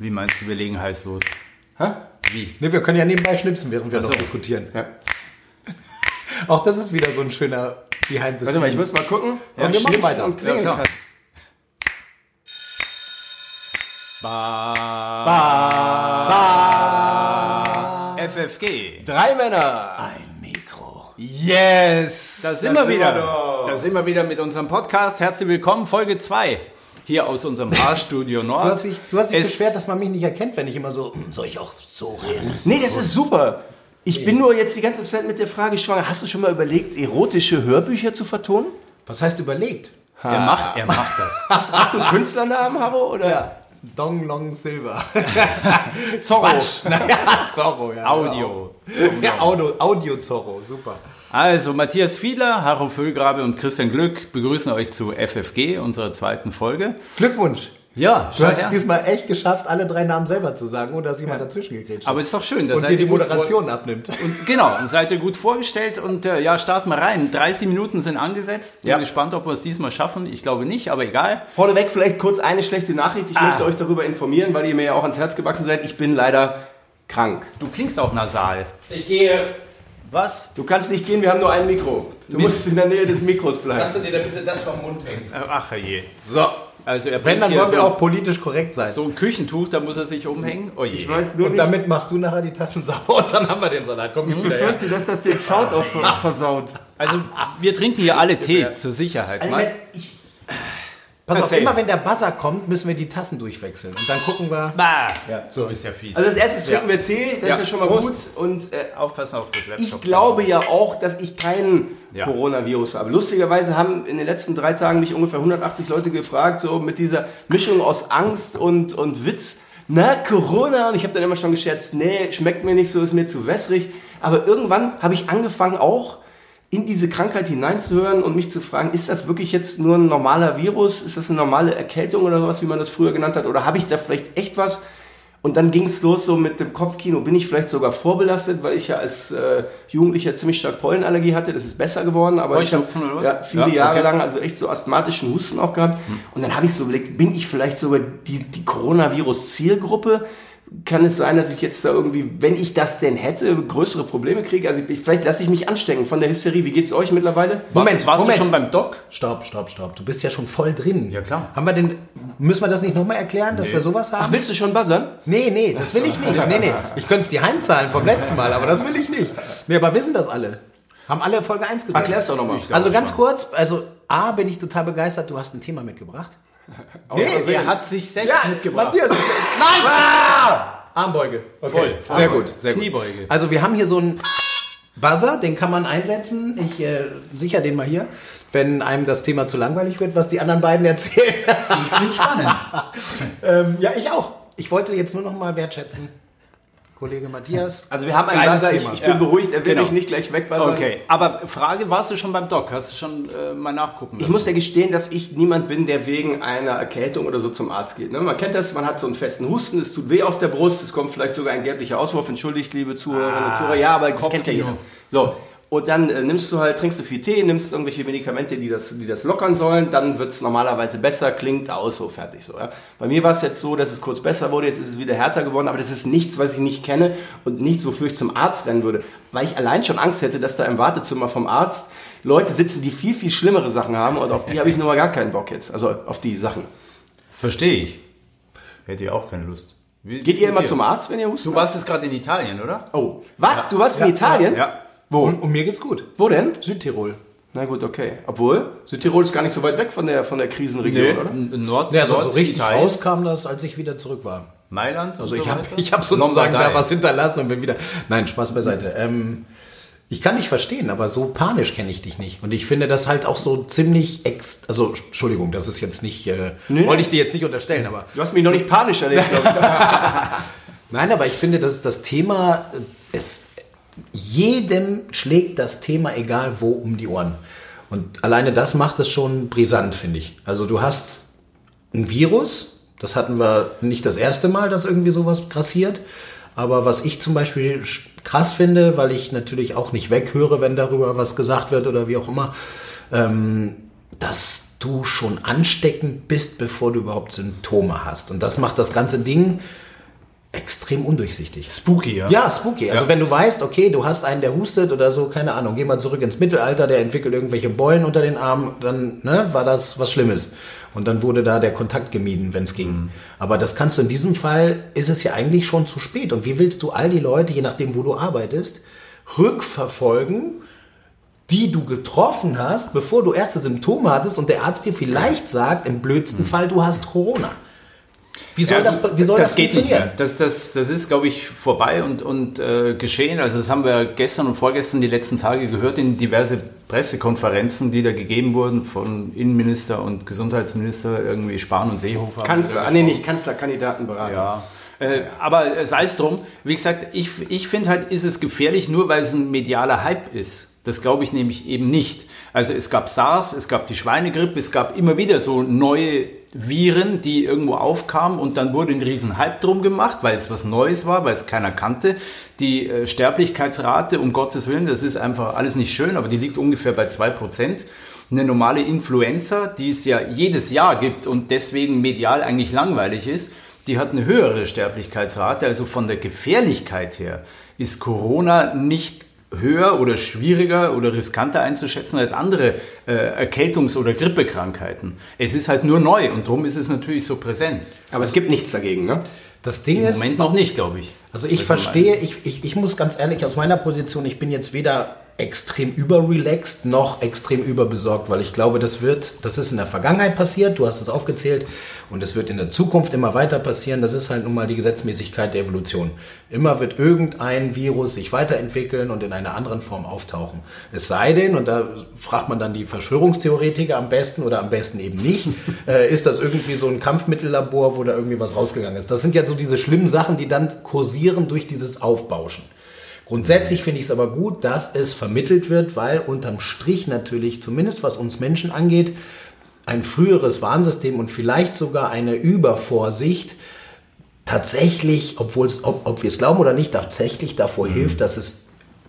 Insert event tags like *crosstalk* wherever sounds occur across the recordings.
Wie meinst du, wir legen heiß los? Hä? Wie? Ne, wir können ja nebenbei schnipsen, während wir Ach noch so. diskutieren. Ja. *laughs* Auch das ist wieder so ein schöner Behind the Warte mal, ich muss mal gucken. Ja, ob wir machen weiter. Und klingeln Ja, kann. FFG. Drei Männer. Ein Mikro. Yes. Da sind wir wieder. Da sind wir wieder mit unserem Podcast. Herzlich willkommen, Folge 2. Hier aus unserem Haarstudio Nord. Du hast dich, du hast dich Es- beschwert, dass man mich nicht erkennt, wenn ich immer so, "Hm, soll ich auch so reden? Nee, das ist super. Ich bin nur jetzt die ganze Zeit mit der Frage schwanger. Hast du schon mal überlegt, erotische Hörbücher zu vertonen? Was heißt überlegt? Er macht, er macht das. *laughs* Hast, hast du einen Künstlernamen, Haro? Oder? Dong Long Silver. *laughs* Zorro. *laughs* Zorro, ja. Audio. Ja, Audio, Audio Zorro, super. Also, Matthias Fiedler, Haro Füllgrabe und Christian Glück begrüßen euch zu FFG, unserer zweiten Folge. Glückwunsch. Ja, Du hast es diesmal echt geschafft, alle drei Namen selber zu sagen, ohne dass jemand dazwischen gegrätscht Aber ist. ist doch schön. da Und seid dir die ihr gut Moderation abnimmt. *laughs* Und genau, und seid ihr gut vorgestellt und äh, ja, starten wir rein. 30 Minuten sind angesetzt. Bin Ja. gespannt, ob wir es diesmal schaffen. Ich glaube nicht, aber egal. Vorneweg vielleicht kurz eine schlechte Nachricht. Ich Ah. möchte euch darüber informieren, weil ihr mir ja auch ans Herz gewachsen seid. Ich bin leider krank. Du klingst auch nasal. Ich gehe. Was? Du kannst nicht gehen, wir haben nur ein Mikro. Du musst in der Nähe des Mikros bleiben. du dir da bitte das vom Mund hängen? Äh, Ach je. So. Also er Wenn, dann wollen wir so, auch politisch korrekt sein. so ein Küchentuch, da muss er sich umhängen. Oh je. Ich weiß nur Und nicht, damit machst du nachher die Taschen sauber und dann haben wir den Salat. Komm ich wieder her. dass das den Sound auch *laughs* versaut. Also wir trinken hier alle Tee zur Sicherheit. Also, ich, pass auf, immer wenn der Buzzer kommt, müssen wir die Tassen durchwechseln. Und dann gucken wir. Bah. Ja. So ist ja fies. Also als erstes trinken wir Tee, das Ja. ist ja schon mal Prost. gut. Und äh, Aufpassen auf das Laptop. ich glaube ja auch, dass ich keinen Ja. Coronavirus habe. Lustigerweise haben in den letzten drei Tagen mich ungefähr 180 Leute gefragt, so mit dieser Mischung aus Angst und, und Witz. Na, Corona? Und ich habe dann immer schon geschätzt, nee, schmeckt mir nicht so, ist mir zu wässrig. Aber irgendwann habe ich angefangen auch in diese Krankheit hineinzuhören und mich zu fragen, ist das wirklich jetzt nur ein normaler Virus? Ist das eine normale Erkältung oder sowas, wie man das früher genannt hat? Oder habe ich da vielleicht echt was? Und dann ging es los so mit dem Kopfkino. Bin ich vielleicht sogar vorbelastet, weil ich ja als äh, Jugendlicher ziemlich stark Pollenallergie hatte. Das ist besser geworden, aber ich habe ja, viele Ja, Jahre okay. lang also echt so asthmatischen Husten auch gehabt. Und dann habe ich so überlegt, bin ich vielleicht sogar die, die Coronavirus-Zielgruppe? Kann es sein, dass ich jetzt da irgendwie, wenn ich das denn hätte, größere Probleme kriege? Also ich, vielleicht lasse ich mich anstecken von der Hysterie. Wie geht's euch mittlerweile? Moment, warst Moment. du schon beim Doc? Stopp, stopp, stopp. Du bist ja schon voll drin. Ja, klar. Haben wir denn, müssen wir das nicht nochmal erklären, dass wir sowas haben? Ach, willst du schon buzzern? Nee, nee, das will ich nicht. Nee, nee. Ich könnte es dir heimzahlen vom letzten Mal, aber das will ich nicht. Nee, aber wissen das alle? Haben alle Folge 1 gesagt? Erklär's doch nochmal. Also ganz kurz, also A, bin ich total begeistert, du hast ein Thema mitgebracht. Aus Versehen. Er hat sich selbst mitgebracht. Matthias, nein! Ah! Armbeuge. Okay. Voll. Sehr gut, sehr gut. Kniebeuge. Also wir haben hier so einen Buzzer, den kann man einsetzen. Ich äh, sicher den mal hier, wenn einem das Thema zu langweilig wird, was die anderen beiden erzählen. Ich finde spannend. *laughs* ähm, ja, ich auch. Ich wollte jetzt nur noch mal wertschätzen. Kollege Matthias. Also wir haben Geiles Buzzer, ich, Thema. ich bin Ja. beruhigt, er will Genau. mich nicht gleich wegbuzzern. Okay, aber Frage, warst du schon beim Doc? Hast du schon äh, mal nachgucken Ich lassen? muss ja gestehen, dass ich niemand bin, der wegen einer Erkältung oder so zum Arzt geht. Ne? Man kennt das, man hat so einen festen Husten, es tut weh auf der Brust, es kommt vielleicht sogar ein gelblicher Auswurf. Entschuldigt, liebe Zuhörerinnen und Zuhörer, ja, aber das kennt ja jeder. So, und dann äh, nimmst du halt, trinkst du viel Tee, nimmst irgendwelche Medikamente, die das, die das lockern sollen, dann wird es normalerweise besser, klingt aus, so fertig so. Ja? Bei mir war es jetzt so, dass es kurz besser wurde, jetzt ist es wieder härter geworden, aber das ist nichts, was ich nicht kenne und nichts, wofür ich zum Arzt rennen würde, weil ich allein schon Angst hätte, dass da im Wartezimmer vom Arzt Leute sitzen, die viel, viel schlimmere Sachen haben und auf die habe ich nun mal gar keinen Bock jetzt, also auf die Sachen. Verstehe ich. Hätte ich auch keine Lust. Wie- Geht ihr immer dir? zum Arzt, wenn ihr hustet? Du warst jetzt gerade in Italien, oder? Oh, was? Ja. Du warst Ja, in Italien? Ja. Wo? Und, und mir geht's gut. Wo denn? Südtirol. Na gut, okay. Obwohl, Südtirol ist gar nicht so weit weg von der, von der Krisenregion, oder? N- Nord, Ja, so, so Nord- richtig Italien. raus kam das, als ich wieder zurück war. Mailand und Also so ich habe ich hab sozusagen da was hinterlassen und bin wieder. Nein, Spaß beiseite. Ähm, ich kann dich verstehen, aber so panisch kenne ich dich nicht. Und ich finde das halt auch so ziemlich ex. Also, Entschuldigung, das ist jetzt nicht. Äh, Nee. Wollte ich dir jetzt nicht unterstellen, aber. Du hast mich noch nicht panisch erlebt, glaube ich. *laughs* Nein, aber ich finde, dass das Thema. äh, Es, jedem schlägt das Thema, egal wo, um die Ohren. Und alleine das macht es schon brisant, finde ich. Also, du hast ein Virus. Das hatten wir nicht das erste Mal, dass irgendwie sowas grassiert. Aber was ich zum Beispiel krass finde, weil ich natürlich auch nicht weghöre, wenn darüber was gesagt wird oder wie auch immer, ähm, dass du schon ansteckend bist, bevor du überhaupt Symptome hast. Und das macht das ganze Ding extrem undurchsichtig. Spooky, ja? Ja, spooky. Also Ja. wenn du weißt, okay, du hast einen, der hustet oder so, keine Ahnung, geh mal zurück ins Mittelalter, der entwickelt irgendwelche Beulen unter den Armen, dann ne, war das was Schlimmes. Und dann wurde da der Kontakt gemieden, wenn es ging. Mhm. Aber das kannst du in diesem Fall, ist es ja eigentlich schon zu spät. Und wie willst du all die Leute, je nachdem, wo du arbeitest, rückverfolgen, die du getroffen hast, bevor du erste Symptome hattest und der Arzt dir vielleicht sagt, im blödsten Fall, du hast Corona. Wie soll. Ja, das, wie soll das, geht nicht funktionieren? mehr. Das, das, das ist, glaube ich, vorbei und, und äh, geschehen. Also das haben wir gestern und vorgestern die letzten Tage gehört in diverse Pressekonferenzen, die da gegeben wurden von Innenminister und Gesundheitsminister, irgendwie Spahn und Seehofer. Kanzler, ah, nee, nicht Kanzlerkandidatenberater. Ja. Äh, aber sei es drum, wie gesagt, ich, ich finde halt, ist es gefährlich, nur weil es ein medialer Hype ist. Das glaube ich nämlich eben nicht. Also es gab SARS, es gab die Schweinegrippe, es gab immer wieder so neue Viren, die irgendwo aufkamen und dann wurde ein riesen Hype drum gemacht, weil es was Neues war, weil es keiner kannte. Die äh, Sterblichkeitsrate, um Gottes Willen, das ist einfach alles nicht schön, aber die liegt ungefähr bei 2%. Eine normale Influenza, die es ja jedes Jahr gibt und deswegen medial eigentlich langweilig ist, die hat eine höhere Sterblichkeitsrate. Also von der Gefährlichkeit her ist Corona nicht höher oder schwieriger oder riskanter einzuschätzen als andere äh, Erkältungs- oder Grippekrankheiten. Es ist halt nur neu und darum ist es natürlich so präsent. Aber es gibt nichts dagegen, ne? Das Ding Im ist, Moment noch nicht, glaube ich. Also ich mein- verstehe, ich, ich, ich muss ganz ehrlich aus meiner Position, ich bin jetzt weder extrem überrelaxed noch extrem überbesorgt, weil ich glaube, das wird, das ist in der Vergangenheit passiert, du hast es aufgezählt, und es wird in der Zukunft immer weiter passieren. Das ist halt nun mal die Gesetzmäßigkeit der Evolution. Immer wird irgendein Virus sich weiterentwickeln und in einer anderen Form auftauchen. Es sei denn, und da fragt man dann die Verschwörungstheoretiker am besten oder am besten eben nicht, *laughs* äh, ist das irgendwie so ein Kampfmittellabor, wo da irgendwie was rausgegangen ist. Das sind ja so diese schlimmen Sachen, die dann kursieren durch dieses Aufbauschen. Grundsätzlich finde ich es aber gut, dass es vermittelt wird, weil unterm Strich natürlich, zumindest was uns Menschen angeht, ein früheres Warnsystem und vielleicht sogar eine Übervorsicht tatsächlich, obwohl es, ob, ob wir es glauben oder nicht, tatsächlich davor hilft, dass es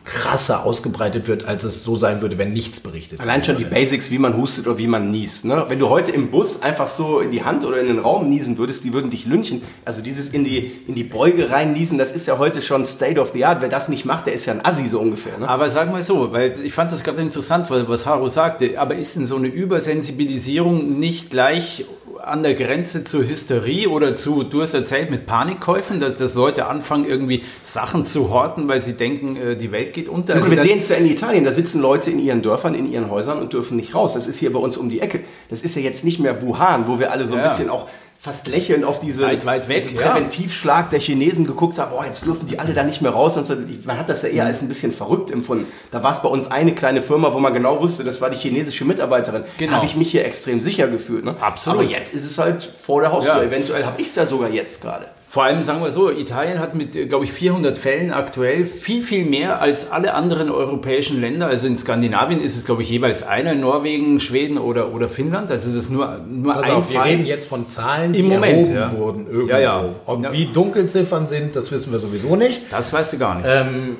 krasser ausgebreitet wird, als es so sein würde, wenn nichts berichtet wird. Allein schon die Basics, wie man hustet oder wie man niest. Ne? Wenn du heute im Bus einfach so in die Hand oder in den Raum niesen würdest, die würden dich lynchen. Also dieses in die, in die Beuge rein niesen, das ist ja heute schon State of the Art. Wer das nicht macht, der ist ja ein Assi so ungefähr. Ne? Aber sag mal so, weil ich fand das gerade interessant, weil, was Haro sagte, aber ist denn so eine Übersensibilisierung nicht gleich an der Grenze zur Hysterie oder zu, du hast erzählt, mit Panikkäufen, dass, dass Leute anfangen, irgendwie Sachen zu horten, weil sie denken, äh, die Welt geht unter? Also wir sehen es ja in Italien, da sitzen Leute in ihren Dörfern, in ihren Häusern und dürfen nicht raus. Das ist hier bei uns um die Ecke. Das ist ja jetzt nicht mehr Wuhan, wo wir alle so ein Ja. bisschen auch fast lächelnd auf diese, Weit, weit weg, diesen ja. Präventivschlag der Chinesen geguckt haben, oh, jetzt dürfen die alle da nicht mehr raus. Und so, man hat das ja Mhm. eher als ein bisschen verrückt empfunden. Da war es bei uns eine kleine Firma, wo man genau wusste, das war die chinesische Mitarbeiterin. Genau. Da habe ich mich hier extrem sicher gefühlt. Ne? Absolut. Aber jetzt ist es halt vor der Haustür. Ja. Eventuell habe ich es ja sogar jetzt gerade. Vor allem sagen wir so, Italien hat mit, äh, glaube ich, 400 Fällen aktuell viel, viel mehr als alle anderen europäischen Länder. Also in Skandinavien ist es, glaube ich, jeweils einer, in Norwegen, Schweden oder, oder Finnland. Also es ist nur, nur Pass ein auf, wir Fall. reden jetzt von Zahlen, die Im Moment, erhoben ja. wurden irgendwo. Ja, ja. Ob Ja. wie Dunkelziffern sind, das wissen wir sowieso nicht. Das weißt du gar nicht. Ähm,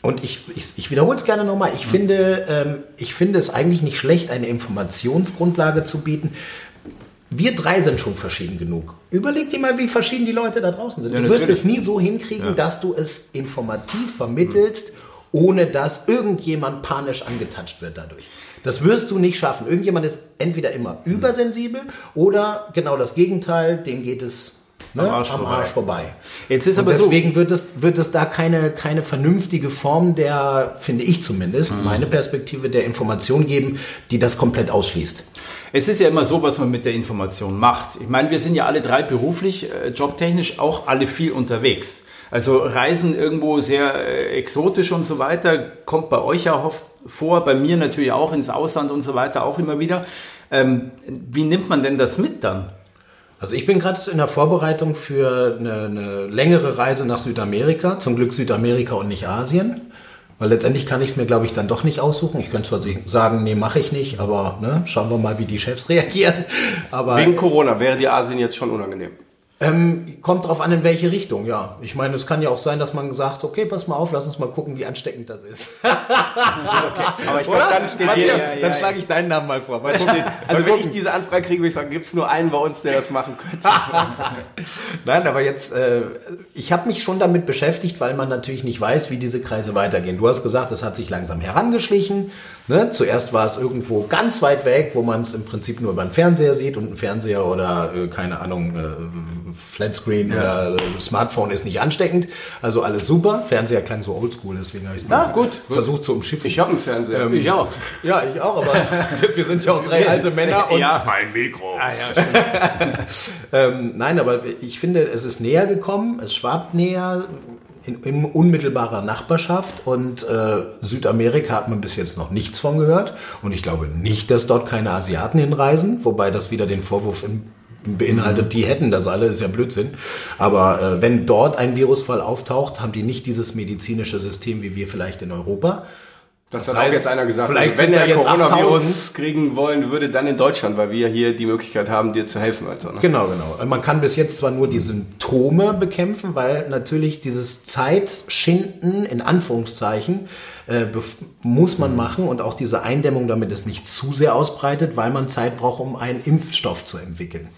und ich, ich, ich wiederhole es gerne nochmal. Ich, finde, ähm, ich finde es eigentlich nicht schlecht, eine Informationsgrundlage zu bieten. Wir drei sind schon verschieden genug. Überleg dir mal, wie verschieden die Leute da draußen sind. Ja, du wirst es nie so hinkriegen, dass du es informativ vermittelst, ohne dass irgendjemand panisch angetatscht wird dadurch. Das wirst du nicht schaffen. Irgendjemand ist entweder immer übersensibel oder genau das Gegenteil, dem geht es ne, Am Arsch vorbei. vorbei. Jetzt ist Und aber so- deswegen wird es, wird es da keine, keine vernünftige Form der, finde ich zumindest, Mhm. meine Perspektive der Information geben, die das komplett ausschließt. Es ist ja immer so, was man mit der Information macht. Ich meine, wir sind ja alle drei beruflich, äh, jobtechnisch auch alle viel unterwegs. Also Reisen irgendwo sehr äh, exotisch und so weiter, kommt bei euch ja oft vor, bei mir natürlich auch ins Ausland und so weiter auch immer wieder. Ähm, wie nimmt man denn das mit dann? Also ich bin gerade in der Vorbereitung für eine, eine längere Reise nach Südamerika. Zum Glück Südamerika und nicht Asien. Weil letztendlich kann ich es mir, glaube ich, dann doch nicht aussuchen. Ich könnte zwar sagen, nee, mache ich nicht, aber ne, schauen wir mal, wie die Chefs *laughs* reagieren. Aber Wegen Corona wäre dir Asien jetzt schon unangenehm. Ähm, kommt drauf an, in welche Richtung, ja. Ich meine, es kann ja auch sein, dass man sagt, okay, pass mal auf, lass uns mal gucken, wie ansteckend das ist. *laughs* Aber ich glaube, dann steht hier. dann ja, schlage ich deinen Namen mal vor. Mal gucken. Also wenn ich diese Anfrage kriege, würde ich sagen, gibt es nur einen bei uns, der das machen könnte. *laughs* Nein, aber jetzt, äh, ich habe mich schon damit beschäftigt, weil man natürlich nicht weiß, wie diese Kreise weitergehen. Du hast gesagt, es hat sich langsam herangeschlichen. Ne? Zuerst war es irgendwo ganz weit weg, wo man es im Prinzip nur über den Fernseher sieht und ein Fernseher oder, äh, keine Ahnung, äh, Flatscreen oder äh, Smartphone ist nicht ansteckend. Also alles super. Fernseher klang so oldschool, deswegen habe ich es Ah, gut. versucht zu umschiffen. Ich habe einen Fernseher. Ich auch. ja, ich auch, aber *laughs* wir sind ja auch drei alte Männer und ja. Mein Mikro. Ah, ja, stimmt. *laughs* Ähm, nein, aber ich finde, es ist näher gekommen, es schwabt näher in, in unmittelbarer Nachbarschaft und äh, Südamerika hat man bis jetzt noch nichts von gehört und ich glaube nicht, dass dort keine Asiaten hinreisen, wobei das wieder den Vorwurf in, beinhaltet, die hätten das alle, ist ja Blödsinn. Aber äh, wenn dort ein Virusfall auftaucht, haben die nicht dieses medizinische System wie wir vielleicht in Europa. Das, Das hat auch heißt, jetzt einer gesagt. vielleicht also wenn der Coronavirus kriegen wollen würde, dann in Deutschland, weil wir hier die Möglichkeit haben, dir zu helfen. Also, ne? Genau, genau. Man kann bis jetzt zwar nur die Symptome bekämpfen, weil natürlich dieses Zeitschinden in Anführungszeichen äh, muss man machen und auch diese Eindämmung, damit es nicht zu sehr ausbreitet, weil man Zeit braucht, um einen Impfstoff zu entwickeln,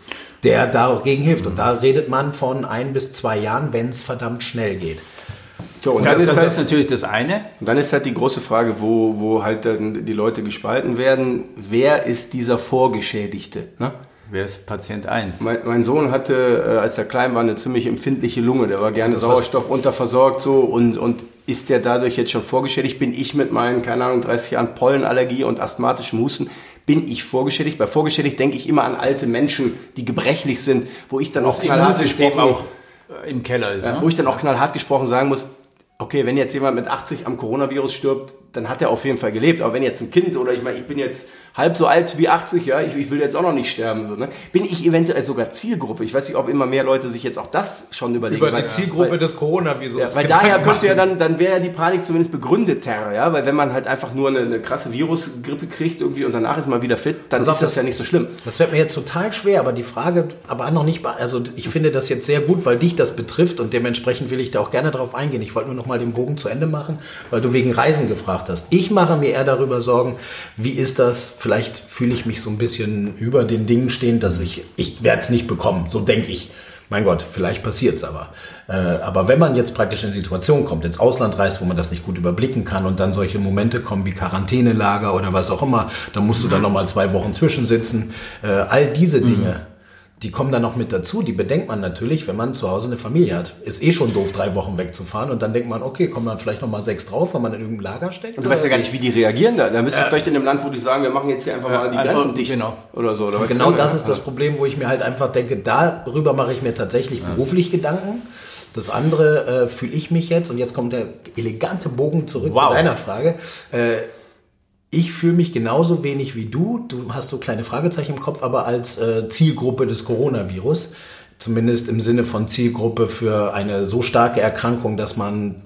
der dagegen hilft. Und da redet man von ein bis zwei Jahren, wenn es verdammt schnell geht. So, und Das, dann, ist das halt, ist natürlich das eine. und dann ist halt die große Frage, wo, wo halt dann die Leute gespalten werden. Wer ist dieser Vorgeschädigte? Ne? Wer ist Patient 1? Mein, mein Sohn hatte, äh, als er klein war, eine ziemlich empfindliche Lunge. Der war gerne Sauerstoff unterversorgt so und, und ist der dadurch jetzt schon vorgeschädigt? Bin ich mit meinen, keine Ahnung, 30 Jahren Pollenallergie und asthmatischem Husten, bin ich vorgeschädigt? Bei vorgeschädigt denke ich immer an alte Menschen, die gebrechlich sind, wo ich dann auch das knallhart gesprochen- auch im Keller ist. ja, ne? wo ich dann auch knallhart gesprochen sagen muss, okay, wenn jetzt jemand mit 80 am Coronavirus stirbt, dann hat er auf jeden Fall gelebt. Aber wenn jetzt ein Kind oder ich meine, ich bin jetzt halb so alt wie 80, ja, ich, ich will jetzt auch noch nicht sterben, so, ne? Bin ich eventuell sogar Zielgruppe? Ich weiß nicht, ob immer mehr Leute sich jetzt auch das schon überlegen. Über die weil- Zielgruppe weil, des Coronavirus. ja, weil daher könnte ja dann, dann wäre ja die Panik zumindest begründeter, ja, weil wenn man halt einfach nur eine, eine krasse Virusgrippe kriegt irgendwie und danach ist man wieder fit, dann auf, ist das das- ja nicht so schlimm. Das wird mir jetzt total schwer, aber die Frage, aber noch nicht, also ich finde das jetzt sehr gut, weil dich das betrifft und dementsprechend will ich da auch gerne drauf eingehen. Ich wollte nur noch mal den Bogen zu Ende machen, weil du wegen Reisen gefragt hast. Ich mache mir eher darüber Sorgen, wie ist das? Vielleicht fühle ich mich so ein bisschen über den Dingen stehen, dass ich, ich werde es nicht bekommen, so denke ich. Mein Gott, vielleicht passiert's aber. Äh, aber wenn man jetzt praktisch in Situationen kommt, ins Ausland reist, wo man das nicht gut überblicken kann und dann solche Momente kommen wie Quarantänelager oder was auch immer, dann musst du dann nochmal zwei Wochen zwischensitzen. Äh, all diese Dinge, die kommen dann noch mit dazu. Die bedenkt man natürlich, wenn man zu Hause eine Familie hat. Ist eh schon doof, drei Wochen wegzufahren und dann denkt man, okay, kommen dann vielleicht nochmal sechs drauf, wenn man in irgendeinem Lager steckt. Und du weißt ja gar nicht, wie die reagieren da. Da bist du vielleicht in einem Land, wo die sagen, wir machen jetzt hier einfach mal die einfach- Grenzen dicht. genau. Oder so. Oder Genau das ist das Problem, wo ich mir halt einfach denke, darüber mache ich mir tatsächlich beruflich Gedanken. Das andere äh, fühle ich mich jetzt, und jetzt kommt der elegante Bogen zurück Wow. zu deiner Frage. Äh, ich fühle mich genauso wenig wie du. Du hast so kleine Fragezeichen im Kopf, aber als äh, Zielgruppe des Coronavirus. Zumindest im Sinne von Zielgruppe für eine so starke Erkrankung, dass man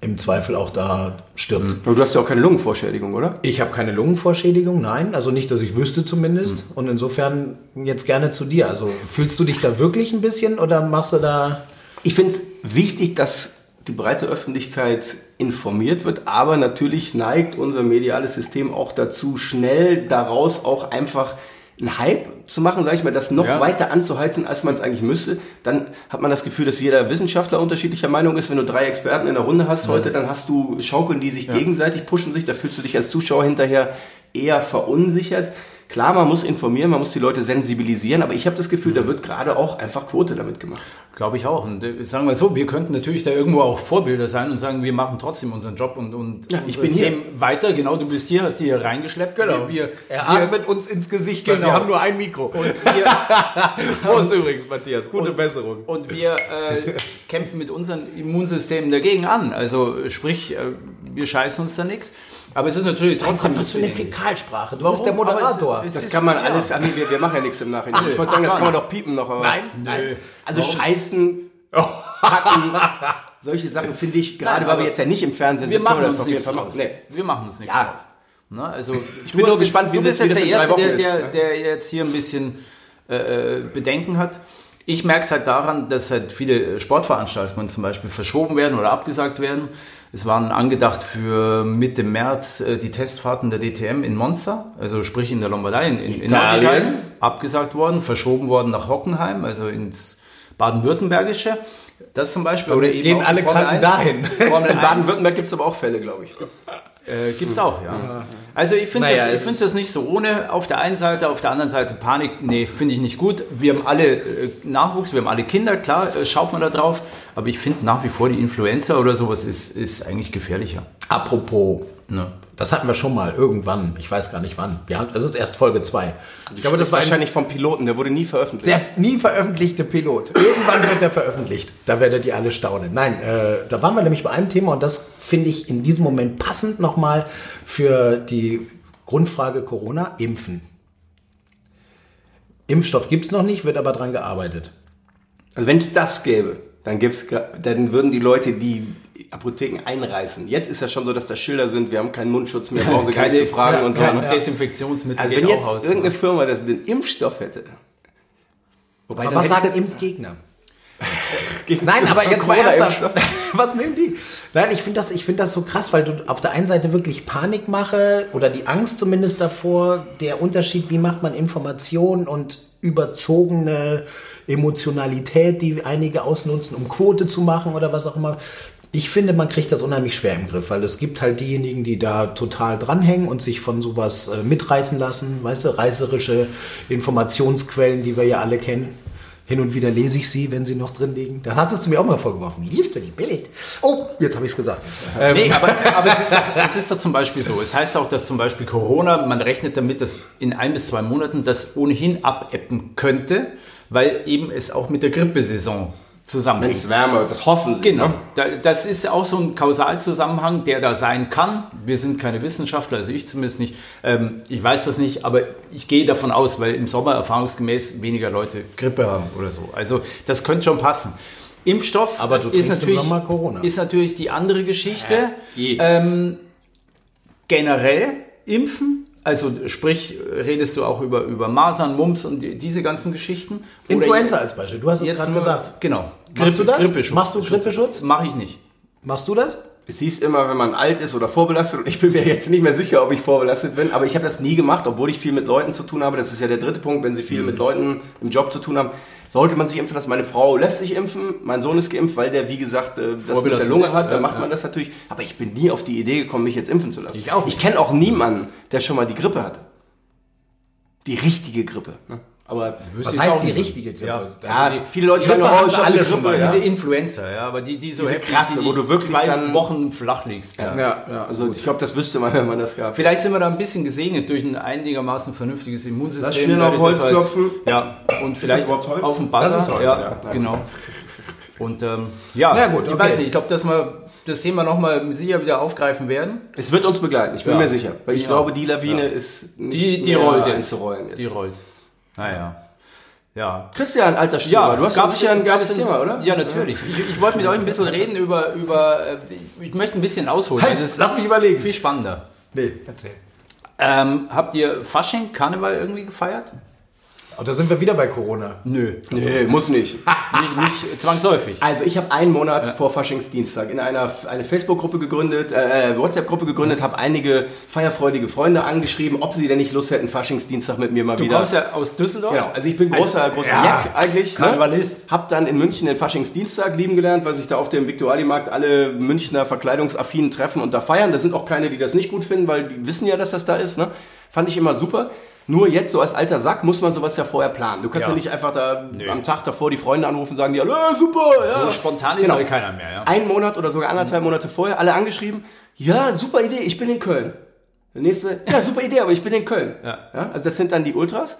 im Zweifel auch da stirbt. Aber du hast ja auch keine Lungenvorschädigung, oder? Ich habe keine Lungenvorschädigung, nein. Also nicht, dass ich wüsste zumindest. Und insofern jetzt gerne zu dir. Also fühlst du dich da wirklich ein bisschen oder machst du da... Ich finde es wichtig, dass die breite Öffentlichkeit informiert wird, aber natürlich neigt unser mediales System auch dazu, schnell daraus auch einfach einen Hype zu machen, sage ich mal, das noch Ja. weiter anzuheizen, als man es eigentlich müsste. Dann hat man das Gefühl, dass jeder Wissenschaftler unterschiedlicher Meinung ist. Wenn du drei Experten in der Runde hast heute, dann hast du Schaukeln, die sich gegenseitig pushen sich. Da fühlst du dich als Zuschauer hinterher eher verunsichert. Klar, man muss informieren, man muss die Leute sensibilisieren, aber ich habe das Gefühl, da wird gerade auch einfach Quote damit gemacht. Glaube ich auch. Und äh, sagen wir so, wir könnten natürlich da irgendwo auch Vorbilder sein und sagen, wir machen trotzdem unseren Job und, und Ja, ich bin hier. Weiter. Genau, du bist hier, hast die hier reingeschleppt. Wir, wir, Er wir, atmet uns ins Gesicht, weil wir haben nur ein Mikro. und *laughs* wir, Prost übrigens, Matthias. Gute Und- Besserung. und wir äh, *laughs* kämpfen mit unseren Immunsystemen dagegen an. Also sprich, äh, wir scheißen uns da nichts. Aber es ist natürlich trotzdem... was für eine Fäkalsprache. Du Warum? bist der Aber es- Moderator. es- Das ist- kann man ja. alles, nee, wir, wir machen ja nichts im Nachhinein. Nö, ich wollte sagen, das kann man doch piepen noch. Aber Nein, Nö. Also scheißen, *laughs* hacken, solche Sachen finde ich, gerade Nein, weil wir jetzt ja nicht im Fernsehen wir sind, können machen wir uns nichts draus. Nee. Wir machen uns nichts Ja. draus. Ne? Also, ich bin nur gespannt, wie du das- bist wie jetzt das der in drei Erste, der, ist, der, ne? der jetzt hier ein bisschen äh, Bedenken hat. ich merke es halt daran, dass halt viele Sportveranstaltungen zum Beispiel verschoben werden oder abgesagt werden. Es waren angedacht für Mitte März äh, die Testfahrten der DTM in Monza, also sprich in der Lombardei, in, in Italien. Norditalien, abgesagt worden, verschoben worden nach Hockenheim, also ins Baden-Württembergische. Das zum Beispiel. Oder eben gehen alle Kranken 1. dahin. In 1. Baden-Württemberg gibt es aber auch Fälle, glaube ich. Äh, gibt's auch, ja. Also ich finde Naja, das, ich find das nicht so ohne. Auf der einen Seite, auf der anderen Seite Panik, nee, finde ich nicht gut. Wir haben alle äh, Nachwuchs, wir haben alle Kinder, klar, äh, schaut man da drauf. Aber ich finde nach wie vor die Influenza oder sowas ist, ist eigentlich gefährlicher. Apropos, Ne? das hatten wir schon mal irgendwann. Ich weiß gar nicht wann. Wir haben, das ist erst Folge 2. Ich glaube, das war ein, wahrscheinlich vom Piloten, der wurde nie veröffentlicht. der nie veröffentlichte Pilot. Irgendwann wird der veröffentlicht. Da werdet ihr alle staunen. Nein, äh, da waren wir nämlich bei einem Thema und das finde ich in diesem Moment passend nochmal für die Grundfrage Corona, Impfen. Impfstoff gibt es noch nicht, wird aber dran gearbeitet. Also wenn es das gäbe, dann, gibt's, dann würden die Leute die Apotheken einreißen. Jetzt ist ja schon so, dass da Schilder sind, wir haben keinen Mundschutz mehr, brauchen sie nicht zu fragen und so. Kein ne? Desinfektionsmittel Also wenn jetzt aus. irgendeine Firma das, den Impfstoff hätte, Wobei, Aber was sagen Impfgegner? *laughs* Nein, aber jetzt mal ernsthaft. *laughs* Was nehmen die? Nein, ich finde das, ich finde das so krass, weil du auf der einen Seite wirklich Panik mache oder die Angst zumindest davor, der Unterschied, wie macht man Informationen und überzogene Emotionalität, die einige ausnutzen, um Quote zu machen oder was auch immer. Ich finde, man kriegt das unheimlich schwer im Griff, weil es gibt halt diejenigen, die da total dranhängen und sich von sowas äh, mitreißen lassen, weißt du, reißerische Informationsquellen, die wir ja alle kennen. Hin und wieder lese ich sie, wenn sie noch drin liegen. Da hattest du mir auch mal vorgeworfen. Liest du die Bild? Oh, jetzt habe ich es gesagt. Ähm, Nee, aber, aber es, ist doch, es ist doch zum Beispiel so. Es heißt auch, dass zum Beispiel Corona, man rechnet damit, dass in ein bis zwei Monaten das ohnehin abebben könnte, weil eben es auch mit der Grippesaison Wenn zusammenhängt. es wärmer das hoffen sie. Genau. Ne? Da, das ist auch so ein Kausalzusammenhang, der da sein kann. Wir sind keine Wissenschaftler, also ich zumindest nicht. Ähm, ich weiß das nicht, aber ich gehe davon aus, weil im Sommer erfahrungsgemäß weniger Leute Grippe haben oder so. Also das könnte schon passen. Impfstoff Aber du ist, natürlich, ist natürlich die andere Geschichte. eh. Ähm, generell impfen, also sprich, redest du auch über, über Masern, Mumps und die, diese ganzen Geschichten? Influenza als Beispiel. Du hast es jetzt gerade nur- gesagt. Genau. Machst du das? Grippeschutz. Machst du Grippeschutz? Mache ich nicht. Machst du das? Es hieß immer, wenn man alt ist oder vorbelastet, und ich bin mir jetzt nicht mehr sicher, ob ich vorbelastet bin, aber ich habe das nie gemacht, obwohl ich viel mit Leuten zu tun habe. Das ist ja der dritte Punkt, wenn Sie viel mit Leuten im Job zu tun haben. Sollte man sich impfen lassen? Meine Frau lässt sich impfen, mein Sohn ist geimpft, weil der, wie gesagt, äh, das mit der Lunge hat, dann ja, macht ja. man das natürlich. Aber ich bin nie auf die Idee gekommen, mich jetzt impfen zu lassen. Ich auch Ich kenne auch niemanden, der schon mal die Grippe hatte. Die richtige Grippe. Ne? Aber Was ich heißt auch die richtige Grippe? Ja. Also ja, die- viele Leute die sagen, oh, haben ich habe alle Grippe. mal, Ja. Diese Influencer, ja, aber die, die so Diese heftig, krasse, die, die wo du wirklich zwei dann- Wochen flach liegst. Ja. Ja, ja. Also ich glaube, das wüsste man, wenn man das gab. Vielleicht sind wir da ein bisschen gesegnet durch ein einigermaßen vernünftiges Immunsystem. Lass schnell auf Holz wir klopfen. ja, und vielleicht überhaupt Holz? auf dem Buzzer. Das ist Holz, ja, ja. genau. Und ähm, ja, Na gut, ich okay. weiß nicht, ich glaube, dass wir das Thema nochmal mit Sicherheit wieder aufgreifen werden. Es wird uns begleiten, ich bin Ja. mir sicher. Weil ich Ja. glaube, die Lawine Ja. ist nicht Die, die mehr rollt jetzt. Die rollt. Naja. Ja. Christian, alter Stürmer, du hast doch sicher ein geiles gab's Thema, oder? Ja, natürlich. Ich, ich wollte mit euch ein bisschen reden über, über äh, ich möchte ein bisschen ausholen. Halt, Das ist lass mich überlegen. Viel spannender. Nee, erzähl. Ähm, habt ihr Fasching, Karneval irgendwie gefeiert? Und da sind wir wieder bei Corona. Nö. Nee, muss nicht. Nicht, nicht zwangsläufig. Also ich habe einen Monat vor Faschingsdienstag in einer eine Facebook-Gruppe gegründet, äh, WhatsApp-Gruppe gegründet, habe einige feierfreudige Freunde angeschrieben, ob sie denn nicht Lust hätten, Faschingsdienstag mit mir mal Du wieder. kommst ja aus Düsseldorf. Genau, also ich bin großer, Also, großer ja, Jack eigentlich. Karnevalist. Ne? Hab dann in München den Faschingsdienstag lieben gelernt, weil sich da auf dem Viktualienmarkt alle Münchner Verkleidungsaffinen treffen und da feiern. Da sind auch keine, die das nicht gut finden, weil die wissen ja, dass das da ist. Ne? Fand ich immer super. Nur jetzt, so als alter Sack, muss man sowas ja vorher planen. Du kannst ja, Ja. nicht einfach da am Tag davor die Freunde anrufen und sagen, ja, äh, super, ja. So spontan ist Genau. keiner mehr. Ja. Ein Monat oder sogar anderthalb Monate vorher, alle angeschrieben, ja, super Idee, ich bin in Köln. Der nächste, ja, super Idee, aber ich bin in Köln. Ja. also das sind dann die Ultras.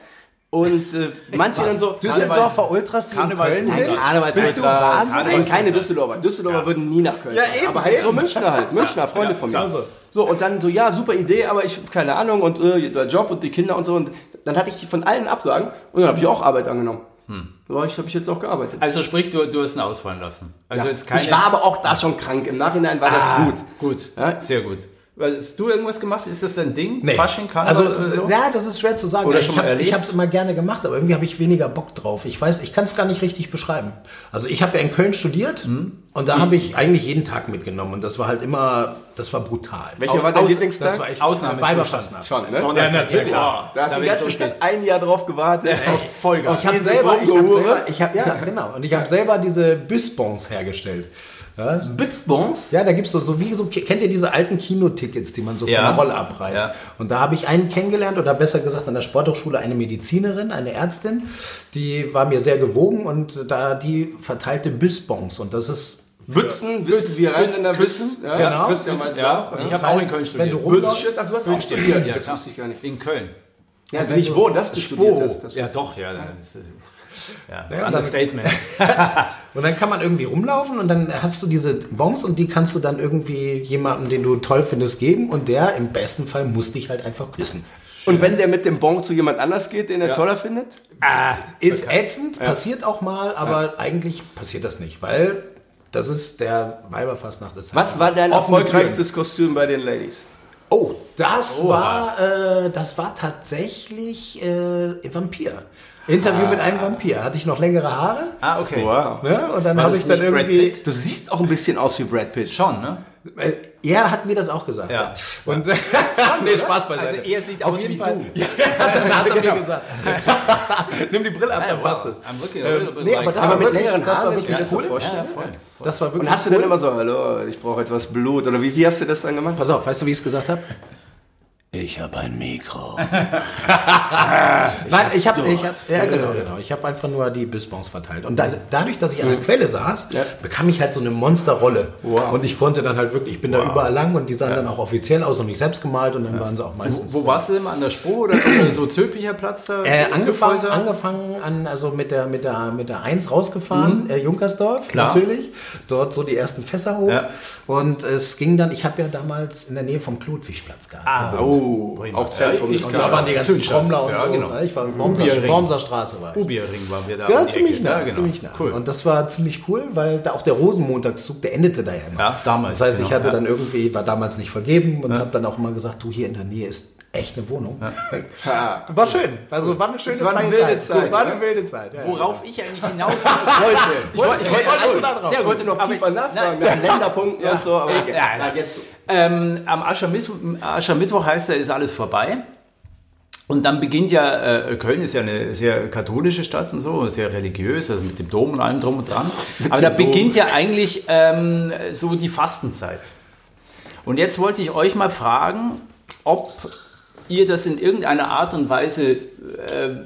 Und äh, manche dann so, Düsseldorfer Ultras, die in Karnevals- Köln Nein, sind? Karnevals Bist du Ultras. Nein, keine Düsseldorfer. Düsseldorfer würden nie nach Köln. Ja, fahren. eben, aber halt so eben. Münchner halt. Münchner, Freunde von mir. klasse. So, und dann so, ja, super Idee, aber ich keine Ahnung und äh, der Job und die Kinder und so. Und dann hatte ich von allen Absagen und dann habe ich auch Arbeit angenommen. So habe ich, hab ich jetzt auch gearbeitet. Also sprich, du, du hast ihn ausfallen lassen. Also Ja. jetzt keine. ich war aber auch da schon krank. Im Nachhinein war das Ah, gut. Gut, Ja? sehr gut. Hast du irgendwas gemacht? Ist das dein Ding? Nee. Fasching, Karneval also, oder so? Ja, das ist schwer zu sagen. Oder ich habe es immer gerne gemacht, aber irgendwie habe ich weniger Bock drauf. Ich weiß, ich kann es gar nicht richtig beschreiben. Also ich habe ja in Köln studiert Mhm. Und da habe ich eigentlich jeden Tag mitgenommen und das war halt immer, das war brutal. Welcher war dein Aus- Lieblingstag? das war echt Ausnahme Weiberfastnacht. Schon, ne? Ja, natürlich. klar. Da hat Da die ganze so Stadt ein Jahr drauf gewartet. Auf Vollgas. Ich habe selber, ich hab selber, ich hab, ja genau, und ich habe selber diese Büsbons hergestellt. Ja, Blitzbons. Ja, da gibt's so, so wie so, kennt ihr diese alten Kinotickets, die man so Ja. von der Rolle abreißt? Ja. Und da habe ich einen kennengelernt, oder besser gesagt an der Sporthochschule eine Medizinerin, eine Ärztin, die war mir sehr gewogen und da die verteilte Büsbons und das ist Bützen, wissen wir Rheinländer wissen. Ja, genau. Christian weiß Ja, ich Ja. habe auch in Köln wenn du studiert. rumläufst, Ach, du hast auch studiert. Ja, Das klar. wusste ich gar nicht. In Köln. Ja, also nicht wo, dass du studiert hast. Das Ja, doch, ja. Das ist, äh, ja, Ja, Understatement. *laughs* Und dann kann man irgendwie rumlaufen und dann hast du diese Bons und die kannst du dann irgendwie jemandem, den du toll findest, geben und der im besten Fall muss dich halt einfach küssen. ich. Und wenn der mit dem Bon zu jemand anders geht, den er toller findet? Ah, ist ätzend, passiert auch mal, aber eigentlich passiert das nicht, weil das ist der Weiberfastnacht des Was war dein erfolgreichstes Kostüm bei den Ladies? Oh, das war, äh, das war tatsächlich äh, Vampir. Interview mit einem Vampir. Hatte ich noch längere Haare. ah, okay. Wow. Ja, und dann habe ich dann irgendwie. Pitt? Du siehst auch ein bisschen aus wie Brad Pitt. Schon, ne? Äh, er hat mir das auch gesagt. Ja. Und *laughs* nee, Spaß beiseite. Also er sieht Auf aus jeden wie Fall. du. *laughs* Ja, hat er, hat er Genau. mir gesagt. *laughs* Nimm die Brille ab, dann passt es. Bit nee, aber das Aber war mit wirklich, längeren das Haaren, war wirklich so cool. vorstelle. ja, voll. Das war wirklich Und hast du cool. dann immer so, hallo, ich brauche etwas Blut? Oder wie, wie hast du das dann gemacht? Pass auf, weißt du, wie ich es gesagt habe? Ich habe ein Mikro. Nein, *laughs* ich habe, ich hab, ja genau, genau. Ich habe einfach nur die Bisbons verteilt. Und dann, dadurch, dass ich an der Quelle saß, Ja. bekam ich halt so eine Monsterrolle. Wow. Und ich konnte dann halt wirklich, ich bin da überall lang und die sahen dann auch offiziell aus und nicht selbst gemalt und dann waren sie auch meistens. Wo warst du denn? An der Spur oder so Zülpicher Platz da? Äh, angefangen, angefangen an, also mit der, mit der, mit der 1 rausgefahren, äh, Junkersdorf, Klar. natürlich. Dort so die ersten Fässer hoch. Ja. Und es ging dann, ich habe ja damals in der Nähe vom Kludwigsplatz gehabt. Ah, Oh, Prima. auch Zentrum. Ja, ich- Und klar. da waren die ganzen. Trommler und Ja, so. genau. ne? Ich war in Wormser, Straße war ich. Ubierring waren wir da. Ja, ziemlich nah, genau. ziemlich nah. Cool. Und das war ziemlich cool, weil da auch der Rosenmontagszug, der endete da ja immer. Ja, damals, Das heißt, ich genau, hatte ja. dann irgendwie, war damals nicht vergeben und habe dann auch immer gesagt, du hier in der Nähe ist echt eine Wohnung. *laughs* Ha. War schön. Also war eine schöne Es war eine wilde Zeit, War ne? eine wilde Zeit. Ja, Worauf ich eigentlich hinaus *laughs* wollte. Ich wollte, ich wollte, wollte da drauf. ich wollte noch tiefer nachfragen, nach Länderpunkten und so. Aber Ja, ja, ja. jetzt. Ähm, am Aschermittwoch, Aschermittwoch heißt ja, ist alles vorbei. Und dann beginnt ja, äh, Köln ist ja eine sehr katholische Stadt und so, sehr religiös, also mit dem Dom und allem drum und dran. *laughs* Aber da beginnt ja eigentlich ähm, so die Fastenzeit. Und jetzt wollte ich euch mal fragen, ob ihr das in irgendeiner Art und Weise äh,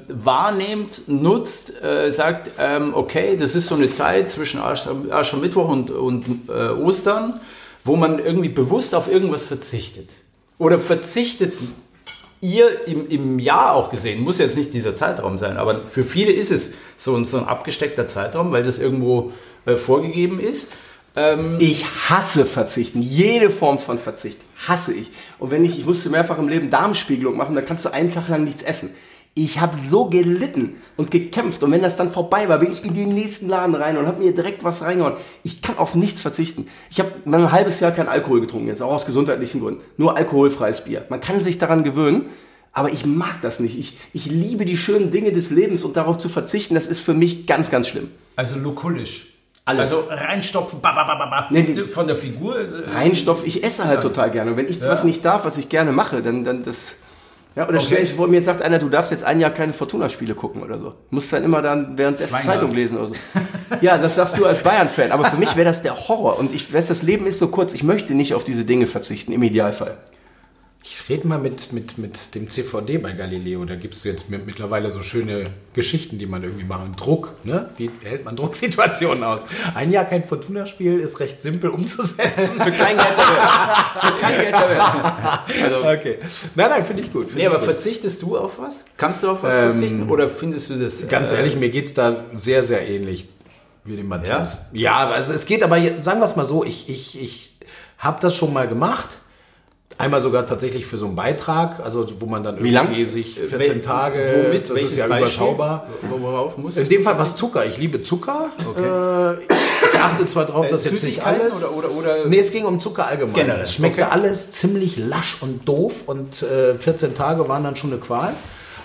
wahrnehmt, nutzt, äh, sagt, ähm, okay, das ist so eine Zeit zwischen Ascher, Aschermittwoch und, und äh, Ostern, wo man irgendwie bewusst auf irgendwas verzichtet. Oder verzichtet ihr im, im Jahr auch gesehen, muss jetzt nicht dieser Zeitraum sein, aber für viele ist es so, ein- so ein abgesteckter Zeitraum, weil das irgendwo äh, vorgegeben ist. Ich hasse Verzichten. Jede Form von Verzicht hasse ich. Und wenn ich, ich musste mehrfach im Leben Darmspiegelung machen, dann kannst du einen Tag lang nichts essen. Ich habe so gelitten und gekämpft. Und wenn das dann vorbei war, bin ich in den nächsten Laden rein und habe mir direkt was reingehauen. Ich kann auf nichts verzichten. Ich habe mal ein halbes Jahr kein Alkohol getrunken, jetzt auch aus gesundheitlichen Gründen. Nur alkoholfreies Bier. Man kann sich daran gewöhnen, aber ich mag das nicht. Ich, ich liebe die schönen Dinge des Lebens und darauf zu verzichten, das ist für mich ganz, ganz schlimm. Also lukullisch. Alles. Also reinstopfen, ba, ba, ba, ba. Nee, nee. von der Figur. äh, Reinstopf, ich esse halt total gerne. Und wenn ich was nicht darf, was ich gerne mache, dann, dann das. Ja, oder stell ich vor, mir sagt einer, du darfst jetzt ein Jahr keine Fortuna-Spiele gucken oder so. Musst dann immer dann währenddessen. Zeitung lesen oder so. Ja, das sagst du als Bayern-Fan. Aber für mich wäre das der Horror. Und ich weiß, das Leben ist so kurz. Ich möchte nicht auf diese Dinge verzichten, im Idealfall. Ich rede mal mit, mit, mit dem CVD bei Galileo. Da gibt es jetzt mit, mittlerweile so schöne Geschichten, die man irgendwie machen. Druck, ne? Wie hält man Drucksituationen aus? Ein Jahr kein Fortuna-Spiel ist recht simpel umzusetzen. *laughs* Für kein Geld der Welt. Für kein Geld der Welt. Also, okay. Nein, nein, finde ich gut. find Nee, ich aber gut. verzichtest du auf was? Kannst du auf was verzichten? Oder findest du das. Ganz äh, ehrlich, mir geht es da sehr, sehr ähnlich wie dem Matthias. Ja, also es geht aber, sagen wir es mal so, ich, ich, ich habe das schon mal gemacht. Einmal sogar tatsächlich für so einen Beitrag, also wo man dann Wie lang? irgendwie sich wel- 14 Tage, Womit? das Welches ist ja Beispiel? überschaubar. Worauf muss In dem Fall was Zucker. Ich liebe Zucker. Äh, achte zwar drauf, Äh, dass jetzt nicht alles... oder- oder- oder- nee, es ging um Zucker allgemein. Generell, Es schmeckte okay. alles ziemlich lasch und doof und äh, 14 Tage waren dann schon eine Qual.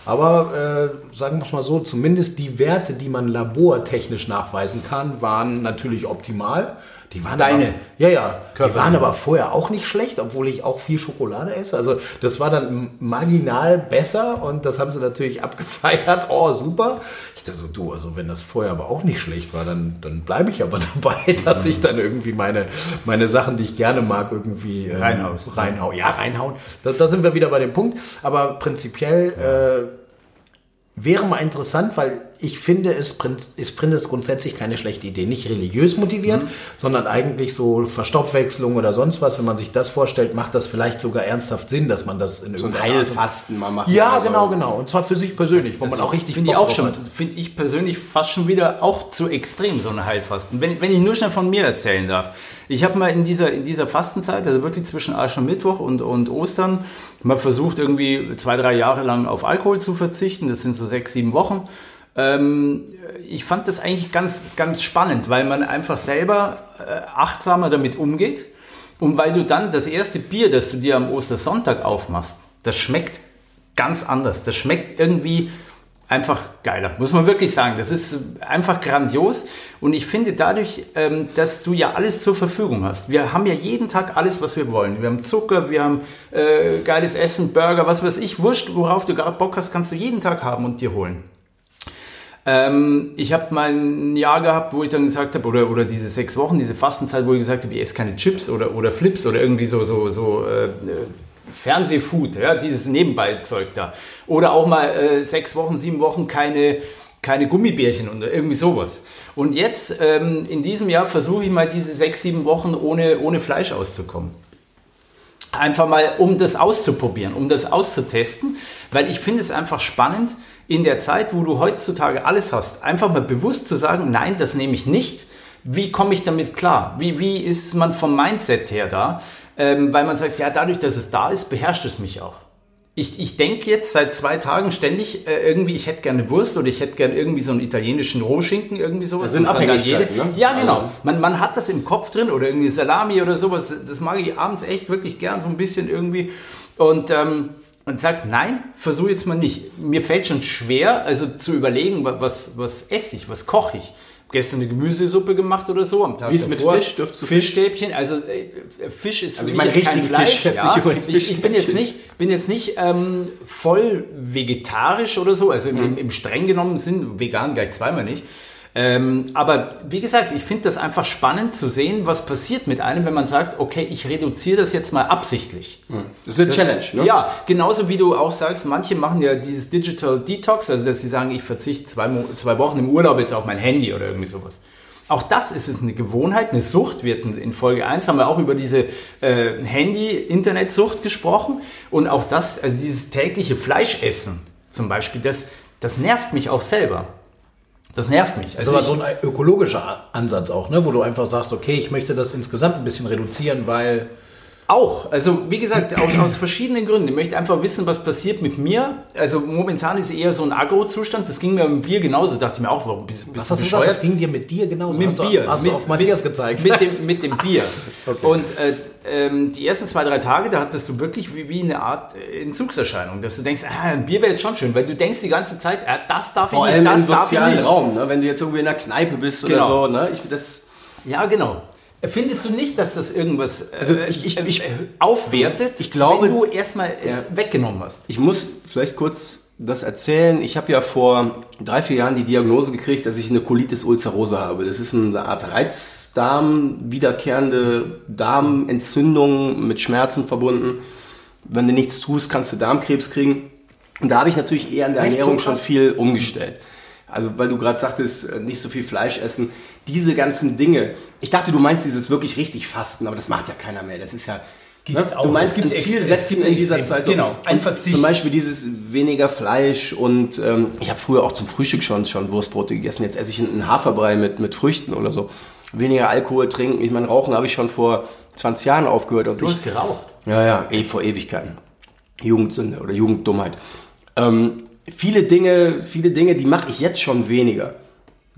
Aber äh, sagen wir es mal so, zumindest die Werte, die man labortechnisch nachweisen kann, waren natürlich optimal. Die waren Deine aber, ja, ja, die Körper- waren aber vorher auch nicht schlecht, obwohl ich auch viel Schokolade esse. Also das war dann marginal besser und das haben sie natürlich *laughs* abgefeiert. Oh, super. Ich dachte so, du, also wenn das vorher aber auch nicht schlecht war, dann, dann bleibe ich aber *laughs* dabei, dass ich dann irgendwie meine, meine Sachen, die ich gerne mag, irgendwie ähm, Reinhaust. reinhauen. Ja, reinhauen. Da, da sind wir wieder bei dem Punkt. Aber prinzipiell äh, wäre mal interessant, weil ich finde, es Prinz- ist Prinz grundsätzlich keine schlechte Idee. Nicht religiös motiviert, sondern eigentlich so Verstoffwechslung oder sonst was. Wenn man sich das vorstellt, macht das vielleicht sogar ernsthaft Sinn, dass man das in So ein irgendeiner und- Heilfasten mal machen. Ja, Also, genau, genau. Und zwar für sich persönlich, wo man auch richtig finde ich auch schon, finde ich persönlich fast schon wieder auch zu extrem, so ein Heilfasten. Wenn, wenn ich nur schnell von mir erzählen darf. Ich habe mal in dieser, in dieser Fastenzeit, also wirklich zwischen Aschermittwoch und, und Ostern, mal versucht, irgendwie zwei, drei Jahre lang auf Alkohol zu verzichten. Das sind so sechs, sieben Wochen. Ähm, ich fand das eigentlich ganz, ganz spannend, weil man einfach selber äh, achtsamer damit umgeht. Und weil du dann das erste Bier, das du dir am Ostersonntag aufmachst, das schmeckt ganz anders. Das schmeckt irgendwie einfach geiler, muss man wirklich sagen. Das ist einfach grandios. Und ich finde dadurch, ähm, dass du ja alles zur Verfügung hast. Wir haben ja jeden Tag alles, was wir wollen. Wir haben Zucker, wir haben äh, geiles Essen, Burger, was weiß ich, wurscht, worauf du gerade Bock hast, kannst du jeden Tag haben und dir holen. Ähm, ich habe mal ein Jahr gehabt, wo ich dann gesagt habe, oder, oder diese sechs Wochen, diese Fastenzeit, wo ich gesagt habe, ich esse keine Chips oder, oder Flips oder irgendwie so, so, so äh, äh, Fernsehfood, ja, dieses Nebenbeizeug da. Oder auch mal äh, sechs Wochen, sieben Wochen keine, keine Gummibärchen oder irgendwie sowas. Und jetzt, ähm, in diesem Jahr, versuche ich mal diese sechs, sieben Wochen ohne, ohne Fleisch auszukommen. Einfach mal, um das auszuprobieren, um das auszutesten, weil ich finde es einfach spannend, in der Zeit, wo du heutzutage alles hast, einfach mal bewusst zu sagen, nein, das nehme ich nicht. Wie komme ich damit klar? Wie, wie ist man vom Mindset her da? Ähm, weil man sagt, ja, dadurch, dass es da ist, beherrscht es mich auch. Ich, ich denke jetzt seit zwei Tagen ständig äh, irgendwie, ich hätte gerne Wurst oder ich hätte gerne irgendwie so einen italienischen Rohschinken, irgendwie sowas. Das sind Abhängigkeiten, ne? Ja, genau. Also- Man, man hat das im Kopf drin oder irgendwie Salami oder sowas. Das mag ich abends echt wirklich gern, so ein bisschen irgendwie. Und, ähm, und sagt, nein, versuche jetzt mal nicht. Mir fällt schon schwer, also zu überlegen, wa- was, was esse ich, was koche ich. Gestern eine Gemüsesuppe gemacht oder so am Tag Wie ist mit. Fisch? Du Fischstäbchen, also äh, Fisch ist für Also ich mich kein Fleisch. Fisch, ja. *laughs* unbedingt ich, ich bin jetzt nicht, bin jetzt nicht ähm, voll vegetarisch oder so, also im, Mhm. im, im streng genommen Sinn, vegan gleich zweimal nicht. Ähm, aber wie gesagt, ich finde das einfach spannend zu sehen, was passiert mit einem, wenn man sagt, okay, ich reduziere das jetzt mal absichtlich. Das ist eine Challenge, ne? Ja, genauso wie du auch sagst, manche machen ja dieses Digital Detox, also dass sie sagen, ich verzichte zwei, zwei Wochen im Urlaub jetzt auf mein Handy oder irgendwie sowas. Auch das ist eine Gewohnheit, eine Sucht. Wir hatten in Folge 1 haben wir auch über diese äh, Handy-Internetsucht gesprochen. Und auch das, also dieses tägliche Fleischessen zum Beispiel, das, das nervt mich auch selber. Das nervt mich. Das ist aber ich- so ein ökologischer Ansatz auch, ne? wo du einfach sagst, okay, ich möchte das insgesamt ein bisschen reduzieren, weil Auch, also wie gesagt, aus, aus verschiedenen Gründen. Ich möchte einfach wissen, was passiert mit mir. Also momentan ist eher so ein Agro-Zustand. Das ging mir mit Bier genauso. Dachte ich mir auch, warum bist, bist was du hast du gesagt, bescheuert? das ging dir mit dir genauso. Mit hast dem du, Bier. Hast mit, du auf Matthias gezeigt. Mit dem, mit dem Bier. *laughs* Und äh, ähm, die ersten zwei, drei Tage, da hattest du wirklich wie, wie eine Art äh, Entzugserscheinung, dass du denkst, ah, ein Bier wäre jetzt schon schön, weil du denkst die ganze Zeit, ah, das darf ich Vor nicht, allem im das darf ich sozialen nicht. Raum, ne? wenn du jetzt irgendwie in der Kneipe bist Genau. oder so. Ne? Ich, das, Ja, genau. Findest du nicht, dass das irgendwas Also äh, ich- ich- äh, ich- aufwertet, ich glaube- wenn du erstmal es weggenommen hast? ich muss vielleicht kurz das erzählen. Ich habe ja vor drei, vier Jahren die Diagnose gekriegt, dass ich eine Colitis ulcerosa habe. Das ist eine Art Reizdarm, wiederkehrende Darmentzündung mit Schmerzen verbunden. Wenn du nichts tust, kannst du Darmkrebs kriegen. Und da habe ich natürlich eher an der Echt? Ernährung So schon viel umgestellt. Also weil du gerade sagtest, äh, nicht so viel Fleisch essen. Diese ganzen Dinge. Ich dachte, du meinst dieses wirklich richtig Fasten, aber das macht ja keiner mehr. Das ist ja... Gibt's Ne? auch. Du meinst Es gibt ein Ziel setzen in dieser Zeit. genau, ein Und Verzicht. Zum Beispiel dieses weniger Fleisch und ähm, ich habe früher auch zum Frühstück schon, schon Wurstbrote gegessen. Jetzt esse ich einen Haferbrei mit, mit Früchten oder so. Weniger Alkohol trinken. Ich meine, Rauchen habe ich schon vor 20 Jahren aufgehört. Also Du ich, hast geraucht. ja, ja, eh vor Ewigkeiten. Jugendsünde oder Jugenddummheit. Ähm, viele Dinge, viele Dinge, die mache ich jetzt schon weniger.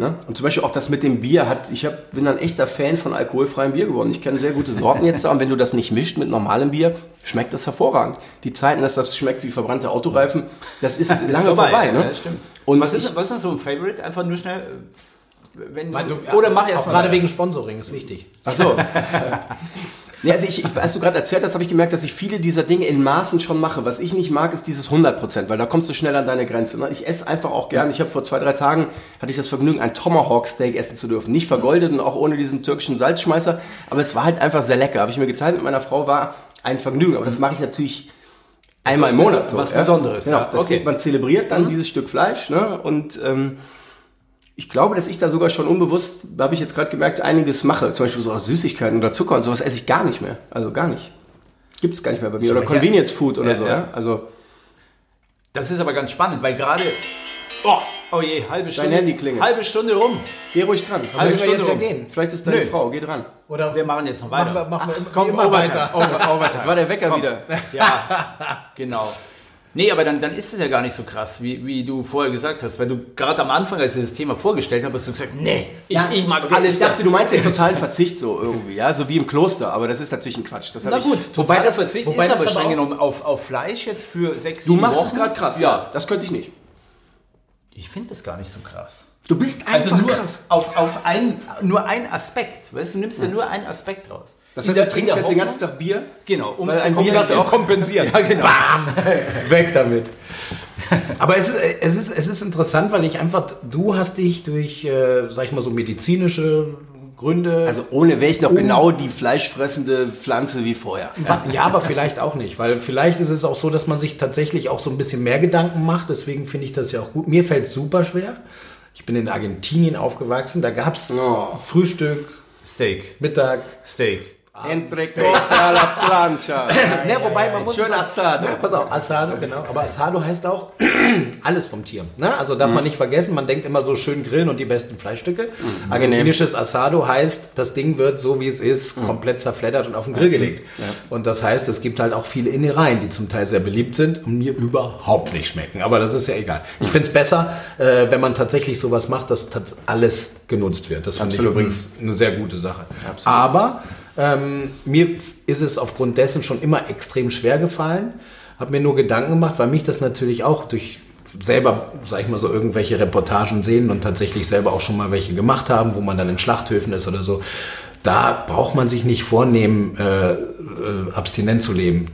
Ne? Und zum Beispiel auch das mit dem Bier hat, ich hab, bin ein echter Fan von alkoholfreiem Bier geworden. Ich kenne sehr gute Sorten jetzt da und wenn du das nicht mischt mit normalem Bier, schmeckt das hervorragend. Die Zeiten, dass das schmeckt wie verbrannte Autoreifen, das ist *laughs* lange vorbei. ne? Ja, das stimmt. Und was, ich- ist, was ist denn so ein Favorite? Einfach nur schnell. Wenn Mein, du, oder mach erst mal. gerade wegen Sponsoring ist wichtig. Ach so. *laughs* Nee, also ich, als du gerade erzählt hast, habe ich gemerkt, dass ich viele dieser Dinge in Maßen schon mache. Was ich nicht mag, ist dieses 100%, weil da kommst du schnell an deine Grenze. ne? Ich esse einfach auch gern. Ich habe vor zwei, drei Tagen, hatte ich das Vergnügen, ein Tomahawk Steak essen zu dürfen. Nicht vergoldet und auch ohne diesen türkischen Salzschmeißer, aber es war halt einfach sehr lecker. Habe ich mir geteilt mit meiner Frau, war ein Vergnügen. Aber das mache ich natürlich einmal im was Monat. Bes- was Besonderes, Genau, ja. Okay. ist, man zelebriert dann dieses Stück Fleisch ne? und... Ähm, ich glaube, dass ich da sogar schon unbewusst, da habe ich jetzt gerade gemerkt, einiges mache. Zum Beispiel so aus Süßigkeiten oder Zucker und sowas esse ich gar nicht mehr. Also gar nicht. Gibt es gar nicht mehr bei mir. Oder. Convenience Food oder Ja, so. ja. Also Das ist aber ganz spannend, weil gerade. Oh, oh je, halbe Stunde. Handy klingelt. Halbe Stunde rum. geh ruhig dran. Halbe Stunde jetzt ja rum. gehen. Vielleicht ist deine Nö. Frau, geh dran. Oder Wir machen jetzt noch machen weiter. wir, machen wir Komm, immer Overtime. weiter. Over- Overtime. Das war der Wecker wieder. Ja, genau. Nee, aber dann, dann ist es ja gar nicht so krass, wie, wie du vorher gesagt hast. Weil du gerade am Anfang, als ich das Thema vorgestellt habe, hast du gesagt, nee, ich, ich mag alles. Ich dachte, du meinst den *laughs* totalen Verzicht so irgendwie, ja, so wie im Kloster, aber das ist natürlich ein Quatsch. Das Na ich- gut, Wobei totaler das- Verzicht wobei ist aber streng genommen auf, auf Fleisch jetzt für sechs, Du sieben machst Wochen. es gerade krass. Ja. Das könnte ich nicht. Ich finde das gar nicht so krass. Du bist Also einfach nur krass. auf, auf ein, nur ein Aspekt. Weißt du, du nimmst ja nur einen Aspekt raus. Das heißt, du in trinkst jetzt den ganzen Tag Bier? Genau, um ein zu Bier kannst du kompensieren. *laughs* Ja, genau. *laughs* Weg damit. *laughs* Aber es ist, es, ist, es ist interessant, weil ich einfach, du hast dich durch, äh, sag ich mal so, medizinische Gründe. Also ohne wäre ich noch genau die fleischfressende Pflanze wie vorher. ja, aber vielleicht auch nicht, weil vielleicht ist es auch so, dass man sich tatsächlich auch so ein bisschen mehr Gedanken macht. Deswegen finde ich das ja auch gut. Mir fällt es super schwer. Ich bin in Argentinien aufgewachsen. Da gab es Oh. Frühstück, Steak. Mittag. Steak. Entrecot a la plancha. *laughs* Ja, wobei man muss Schön sagen- Assado. Ja, pass auf, Asado, genau. Aber Asado heißt auch *clears throat* alles vom Tier. Ne? Also darf Mhm. man nicht vergessen, man denkt immer so schön grillen und die besten Fleischstücke. Argentinisches Asado heißt, das Ding wird so wie es ist, Mhm. komplett zerfleddert und auf den Grill gelegt. Und das heißt, es gibt halt auch viele Innereien, die zum Teil sehr beliebt sind und mir überhaupt nicht schmecken. Aber das ist ja egal. Ich finde es besser, äh, wenn man tatsächlich sowas macht, dass alles genutzt wird. Das finde ich Absolut. übrigens eine sehr gute Sache. Aber ähm, mir ist es aufgrund dessen schon immer extrem schwer gefallen. Habe mir nur Gedanken gemacht, weil mich das natürlich auch durch selber, sag ich mal so, irgendwelche Reportagen sehen und tatsächlich selber auch schon mal welche gemacht haben, wo man dann in Schlachthöfen ist oder so. Da braucht man sich nicht vornehmen, äh, äh, abstinent zu leben.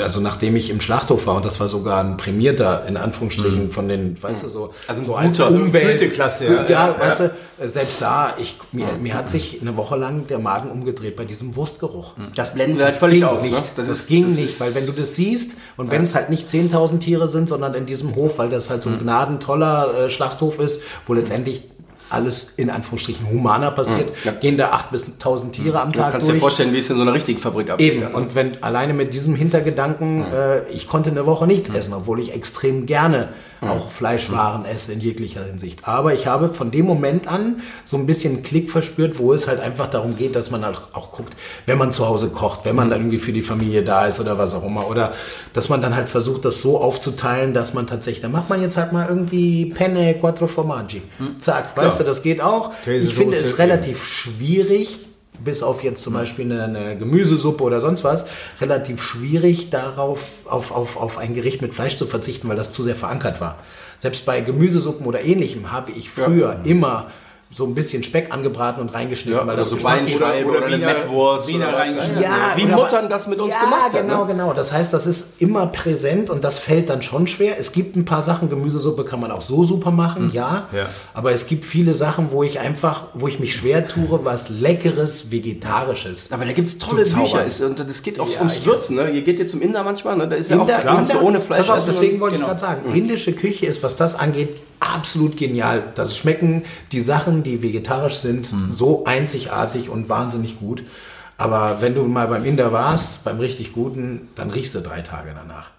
Also nachdem ich im Schlachthof war und das war sogar ein prämierter, in Anführungsstrichen, von den, weißt du, so, Also ein so guter, als so Umwelt. Güteklasse, ja, ja, ja, weißt du, äh, selbst da, ich, mir, mir hat sich eine Woche lang der Magen umgedreht bei diesem Wurstgeruch. Das blenden wir halt Das völlig aus. nicht. Ne? Das, ging das nicht, ist- weil wenn du das siehst und wenn es halt nicht 10.000 Tiere sind, sondern in diesem Hof, weil das halt so ein gnadentoller äh, Schlachthof ist, wo letztendlich alles in Anführungsstrichen humaner passiert, Ja. gehen da 8.000 bis 1.000 Tiere am Du Tag kannst dir durch. vorstellen, wie es in so einer richtigen Fabrik abgeht. Eben, dann, und wenn alleine mit diesem Hintergedanken, äh, ich konnte eine Woche nichts essen, obwohl ich extrem gerne auch Fleischwaren esse in jeglicher Hinsicht. Aber ich habe von dem Moment an so ein bisschen einen Klick verspürt, wo es halt einfach darum geht, dass man halt auch guckt, wenn man zu Hause kocht, wenn man dann irgendwie für die Familie da ist oder was auch immer. Oder dass man dann halt versucht, das so aufzuteilen, dass man tatsächlich, dann macht man jetzt halt mal irgendwie Penne Quattro Formaggi. Zack, weißt du, das geht auch. Käsesoße, ich finde es relativ schwierig, bis auf jetzt zum Beispiel eine, eine Gemüsesuppe oder sonst was, relativ schwierig darauf, auf, auf, auf ein Gericht mit Fleisch zu verzichten, weil das zu sehr verankert war. Selbst bei Gemüsesuppen oder ähnlichem habe ich früher immer so ein bisschen Speck angebraten und reingeschnitten, Ja, weil oder das so Geschmack Beinscheibe oder oder, eine Mettwurst. Wiener oder- reingeschnitten. ja, Wie Muttern das mit uns ja, gemacht hat, genau, ne? genau. Das heißt, das ist immer präsent und das fällt dann schon schwer. Es gibt ein paar Sachen, Gemüsesuppe kann man auch so super machen, ja. Ja. Aber es gibt viele Sachen, wo ich einfach, wo ich mich schwer tue, was leckeres, vegetarisches. Aber da gibt es tolle. Bücher. Ist, und das geht auch Ja, ums Würzen. Ne? Ihr geht ihr zum Inder manchmal. Ne? Da ist ja auch Inder- klar, Inder- ohne Fleisch. Auf, essen deswegen wollte genau. ich gerade sagen, indische Küche ist, was das angeht, absolut genial. Das schmecken die Sachen, die vegetarisch sind, Hm. so einzigartig und wahnsinnig gut. Aber wenn du mal beim Inder warst, beim richtig guten, dann riechst du drei Tage danach.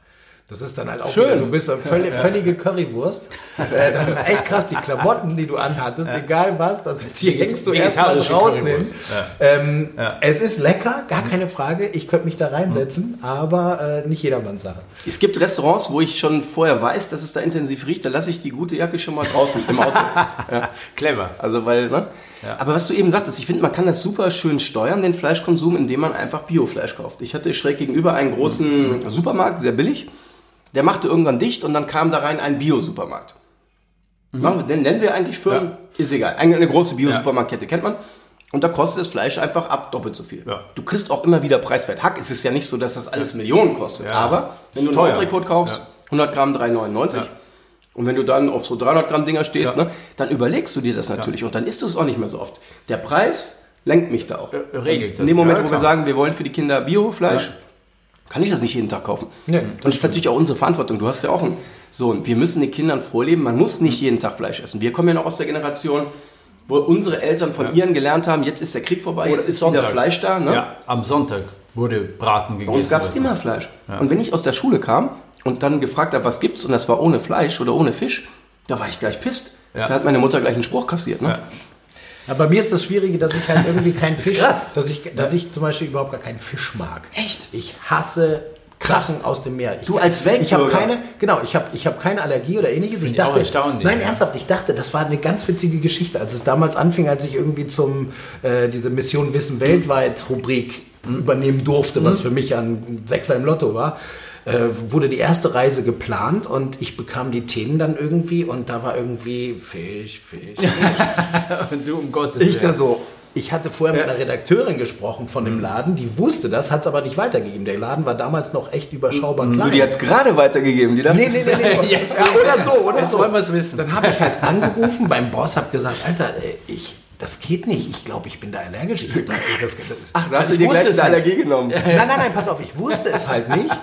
Das ist dann halt auch Schön. wieder, du bist eine völlig, völlige Currywurst. Äh, Das ist echt krass, die Klamotten, die du anhattest, egal was, das die hängst du erstmal rausnehmen. Currywurst. Ähm, Es ist lecker, gar keine Frage. Ich könnte mich da reinsetzen, aber äh, nicht jedermanns Sache. Es gibt Restaurants, wo ich schon vorher weiß, dass es da intensiv riecht, da lasse ich die gute Jacke schon mal draußen im Auto. *laughs* ja. Clever. Also weil, ne? Aber was du eben sagtest, ich finde, man kann das super schön steuern, den Fleischkonsum, indem man einfach Biofleisch kauft. Ich hatte schräg gegenüber einen großen Supermarkt, sehr billig. Der machte irgendwann dicht und dann kam da rein ein Bio-Supermarkt. Machen wir- Nennen wir eigentlich Firmen? Ist egal. Eine, eine große Bio-Supermarktkette kennt man. Und da kostet das Fleisch einfach ab doppelt so viel. Ja. Du kriegst auch immer wieder preiswert. Hack ist es ja nicht so, dass das alles Millionen kostet. Aber wenn du einen. Entrecote kaufst, 100 Gramm 3,99. Und wenn du dann auf so 300 Gramm Dinger stehst, Ja. ne, dann überlegst du dir das natürlich. Und dann isst du es auch nicht mehr so oft. Der Preis lenkt mich da auch. Äh, regelt In das. dem Moment, Ja, wo wir sagen, wir wollen für die Kinder Biofleisch, kann ich das nicht jeden Tag kaufen. Nee, und das ist natürlich auch unsere Verantwortung. Du hast ja auch einen Sohn. Wir müssen den Kindern vorleben, man muss nicht jeden Tag Fleisch essen. Wir kommen ja noch aus der Generation, wo unsere Eltern von ihren gelernt haben, jetzt ist der Krieg vorbei, jetzt ist wieder Fleisch da. Ne? Ja, am Sonntag wurde Braten gegessen. Bei uns gab es so. immer Fleisch. Und wenn ich aus der Schule kam und dann gefragt habe, was gibt's, und das war ohne Fleisch oder ohne Fisch, da war ich gleich pisst. Ja. Da hat meine Mutter gleich einen Spruch kassiert. Ne? Ja. Bei mir ist das Schwierige, dass ich halt irgendwie keinen *laughs* Fisch, krass. dass ich, dass ich zum Beispiel überhaupt gar keinen Fisch mag. Echt? Ich hasse Krassen aus dem Meer. Ich, Du als Ich habe Weltbürger. keine, genau, ich habe ich habe keine Allergie oder ähnliches. Ich dachte, erstaunlich, nein, ja. ernsthaft, ich dachte, das war eine ganz witzige Geschichte, als es damals anfing, als ich irgendwie zum äh, diese Mission Wissen weltweit Rubrik übernehmen durfte, was für mich ein Sechser im Lotto war. Äh, wurde die erste Reise geplant und ich bekam die Themen dann irgendwie und da war irgendwie Fisch, Fisch, *laughs* Und du um Gottes ich da Willen. so. Ich hatte vorher mit einer Redakteurin gesprochen von dem Laden, die wusste das, hat es aber nicht weitergegeben. Der Laden war damals noch echt überschaubar Du, klein. die hat's gerade weitergegeben. Die dachte, Nee, nee, nee, nee. *laughs* Jetzt ja, oder so, oder Jetzt so. wollen wir's wissen. Dann habe ich halt angerufen beim Boss, habe gesagt, Alter, ey, ich, das geht nicht. Ich glaube, ich bin da allergisch. Ich da, das, das, Ach, da hast weil du dir gleich eine es nicht. Allergie genommen. Nein, nein, nein, pass auf, ich wusste es halt nicht.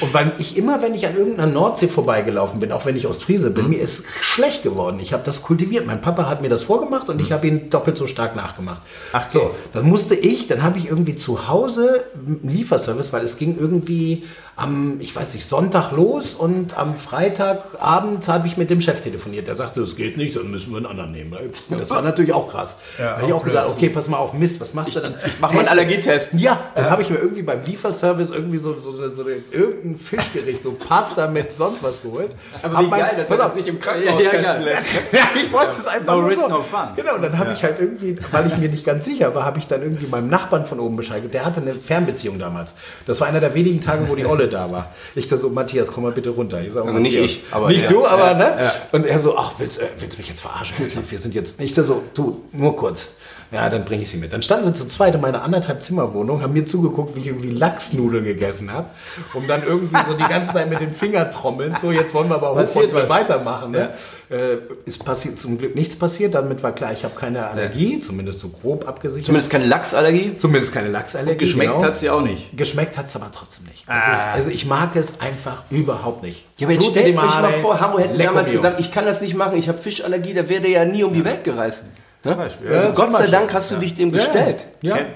Und weil ich immer, wenn ich an irgendeiner Nordsee vorbeigelaufen bin, auch wenn ich Ostfriese bin, mir ist schlecht geworden. Ich habe das kultiviert. Mein Papa hat mir das vorgemacht und ich habe ihn doppelt so stark nachgemacht. Ach so, dann musste ich, dann habe ich irgendwie zu Hause einen Lieferservice, weil es ging irgendwie am, ich weiß nicht, Sonntag los und am Freitagabend habe ich mit dem Chef telefoniert. Der sagte, das geht nicht, dann müssen wir einen anderen nehmen. Das war natürlich auch krass. da habe ich auch gesagt, okay, pass mal auf, Mist, was machst du dann? Ich mach mal einen. Allergietest. Ja, dann habe ich mir irgendwie beim Lieferservice irgendwie so, so, so, so irgendein Fischgericht, so Pasta mit sonst was geholt. Aber Hab wie mein- geil, dass er das nicht im Krankenhaus Ja, ja, lässt. *laughs* Ja, ich wollte es einfach No nur risk, so. no fun. Genau, und dann habe ich halt irgendwie, weil ich mir nicht ganz sicher war, habe ich dann irgendwie meinem Nachbarn von oben Bescheid gegeben. Der hatte eine Fernbeziehung damals. Das war einer der wenigen Tage, wo die Olle da war. Ich da so, Matthias, komm mal bitte runter. Ich sag, Also nicht ich, aber nicht ja. du, aber ne? Und er so, ach, willst, äh, willst du mich jetzt verarschen? Wir sind jetzt nicht so, du, nur kurz. Ja, dann bringe ich sie mit. Dann standen sie zu zweit in meiner anderthalb Zimmerwohnung, haben mir zugeguckt, wie ich irgendwie Lachsnudeln gegessen habe, um dann irgendwie so die ganze Zeit mit den Fingern trommeln. So, jetzt wollen wir aber Passiert hoch und weitermachen. Ne? Äh, ist passiert zum Glück nichts passiert. Damit war klar, ich habe keine Allergie, zumindest so grob abgesichert. Zumindest keine Lachsallergie. Zumindest keine Lachsallergie. Geschmeckt genau. hat sie auch nicht. Geschmeckt hat es aber trotzdem nicht. Es ist, also ich mag es einfach überhaupt nicht. Ja, aber jetzt Tutti stellt euch mal vor, Hamburg hätte lecco damals gesagt, ich kann das nicht machen, ich habe Fischallergie, da wäre der ja nie um die Welt gereist. Ne? Beispiel. Also Gott zum sei. Dank hast du dich dem gestellt.